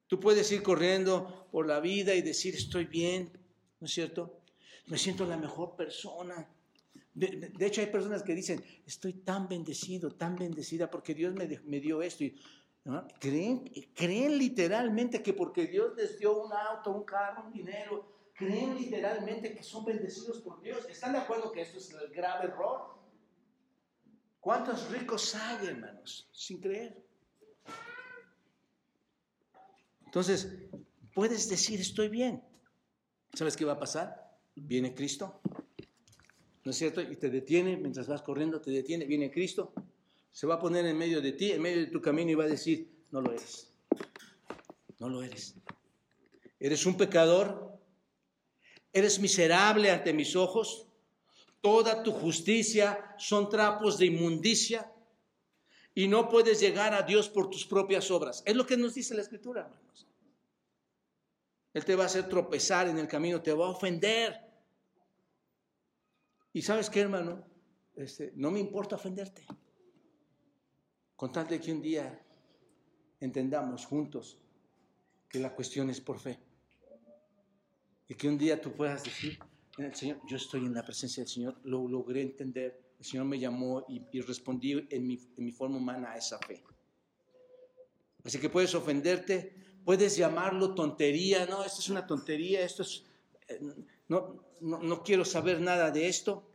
B: Tú puedes ir corriendo por la vida y decir, estoy bien, ¿no es cierto? Me siento la mejor persona. De, hecho, hay personas que dicen, estoy tan bendecido, tan bendecida porque Dios me, me dio esto. Y, ¿Creen, creen literalmente que porque Dios les dio un auto, un carro, un dinero, creen literalmente que son bendecidos por Dios. ¿Están de acuerdo que esto es el grave error? ¿Cuántos ricos hay, hermanos, sin creer? Entonces, puedes decir, estoy bien. ¿Sabes qué va a pasar? Viene Cristo, ¿no es cierto? Y te detiene, mientras vas corriendo, te detiene, viene Cristo, se va a poner en medio de ti, en medio de tu camino y va a decir, no lo eres, no lo eres. Eres un pecador, eres miserable ante mis ojos, toda tu justicia son trapos de inmundicia y no puedes llegar a Dios por tus propias obras. Es lo que nos dice la Escritura, hermanos. Él te va a hacer tropezar en el camino, te va a ofender. Y sabes qué, hermano, este, no me importa ofenderte. Con tal de que un día entendamos juntos que la cuestión es por fe. Y que un día tú puedas decir, Señor, yo estoy en la presencia del Señor, lo logré entender, el Señor me llamó y, respondí en mi, forma humana a esa fe. Así que puedes ofenderte, puedes llamarlo tontería, no, esto es una tontería, esto es, eh, no, no, no quiero saber nada de esto,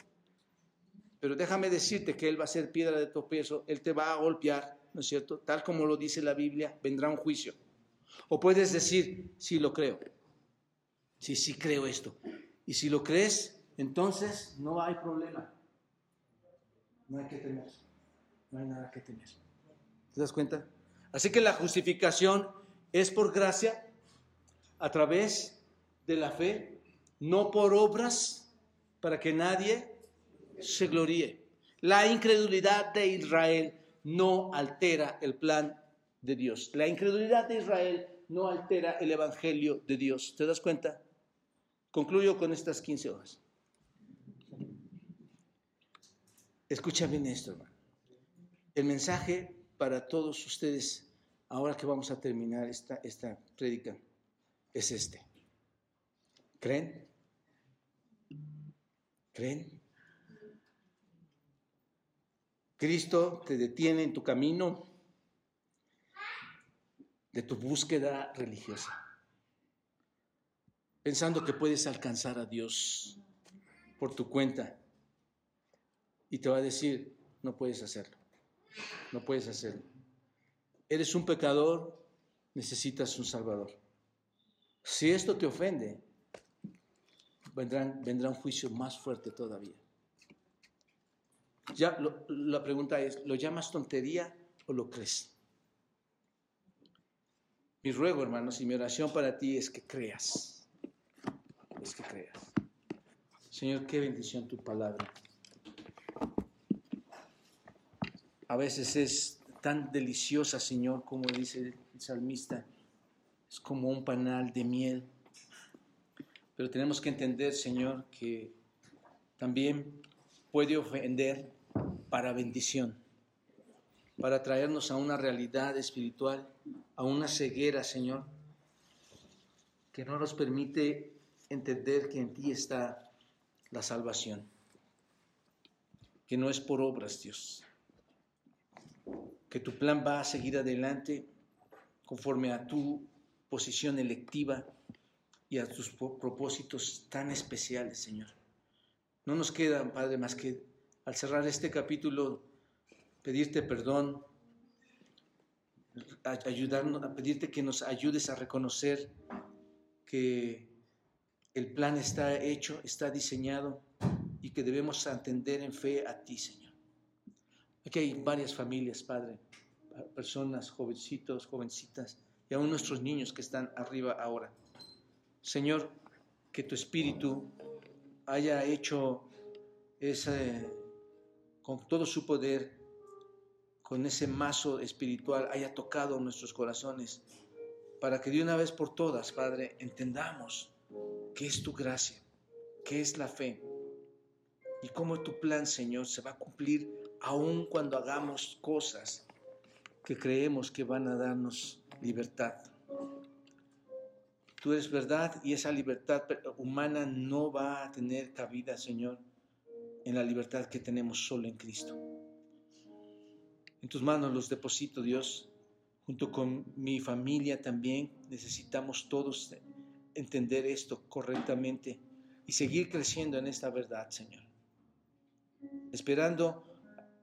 B: pero déjame decirte que Él va a ser piedra de tropiezo, Él te va a golpear, ¿no es cierto? Tal como lo dice la Biblia, vendrá un juicio. O puedes decir, sí lo creo, sí, sí creo esto. Y si lo crees, entonces no hay problema. No hay que temer. No hay nada que temer. ¿Te das cuenta? Así que la justificación es por gracia, a través de la fe, no por obras, para que nadie se gloríe. La incredulidad de Israel no altera el plan de Dios. La incredulidad de Israel no altera el evangelio de Dios. ¿Te das cuenta? Concluyo con estas 15 horas. Escucha bien esto, hermano. El mensaje para todos ustedes, ahora que vamos a terminar esta, esta es este. ¿Creen? ¿Creen? Cristo te detiene en tu camino de tu búsqueda religiosa pensando que puedes alcanzar a Dios por tu cuenta. Y te va a decir, no puedes hacerlo, no puedes hacerlo. Eres un pecador, necesitas un Salvador. Si esto te ofende, vendrá un juicio más fuerte todavía. Ya la pregunta es, ¿lo llamas tontería o lo crees? Mi ruego, hermanos, y mi oración para ti es que creas que creas. Señor, qué bendición tu palabra. A veces es tan deliciosa, Señor, como dice el salmista. Es como un panal de miel. Pero tenemos que entender, Señor, que también puede ofender para bendición, para traernos a una realidad espiritual, a una ceguera, Señor, que no nos permite entender que en ti está la salvación, que no es por obras, Dios, que tu plan va a seguir adelante conforme a tu posición electiva y a tus propósitos tan especiales, Señor. No nos queda, Padre, más que al cerrar este capítulo, pedirte perdón, ayudarnos, a pedirte que nos ayudes a reconocer que el plan está hecho, está diseñado y que debemos atender en fe a ti, Señor. Aquí hay varias familias, Padre, personas, jovencitos, jovencitas y aún nuestros niños que están arriba ahora. Señor, que tu espíritu haya hecho ese, con todo su poder, con ese mazo espiritual, haya tocado nuestros corazones, para que de una vez por todas, Padre, entendamos qué es tu gracia, qué es la fe y cómo tu plan, Señor, se va a cumplir aun cuando hagamos cosas que creemos que van a darnos libertad. Tú eres verdad y esa libertad humana no va a tener cabida, Señor, en la libertad que tenemos solo en Cristo. En tus manos los deposito, Dios, junto con mi familia también. Necesitamos todos entender esto correctamente y seguir creciendo en esta verdad, Señor. Esperando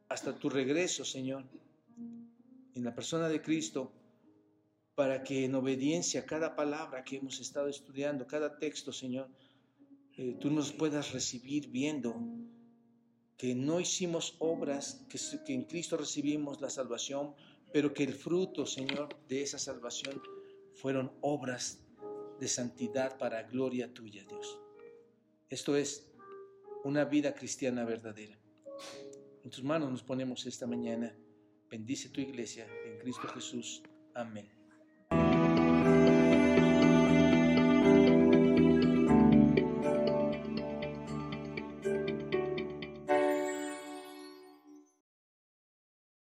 B: hasta tu regreso, Señor, en la persona de Cristo para que en obediencia a cada palabra que hemos estado estudiando, cada texto, Señor, eh, tú nos puedas recibir viendo que no hicimos obras, que, en Cristo recibimos la salvación, pero que el fruto, Señor, de esa salvación fueron obras de santidad para gloria tuya, Dios. Esto es una vida cristiana verdadera. En tus manos nos ponemos esta mañana. Bendice tu iglesia en Cristo Jesús. Amén.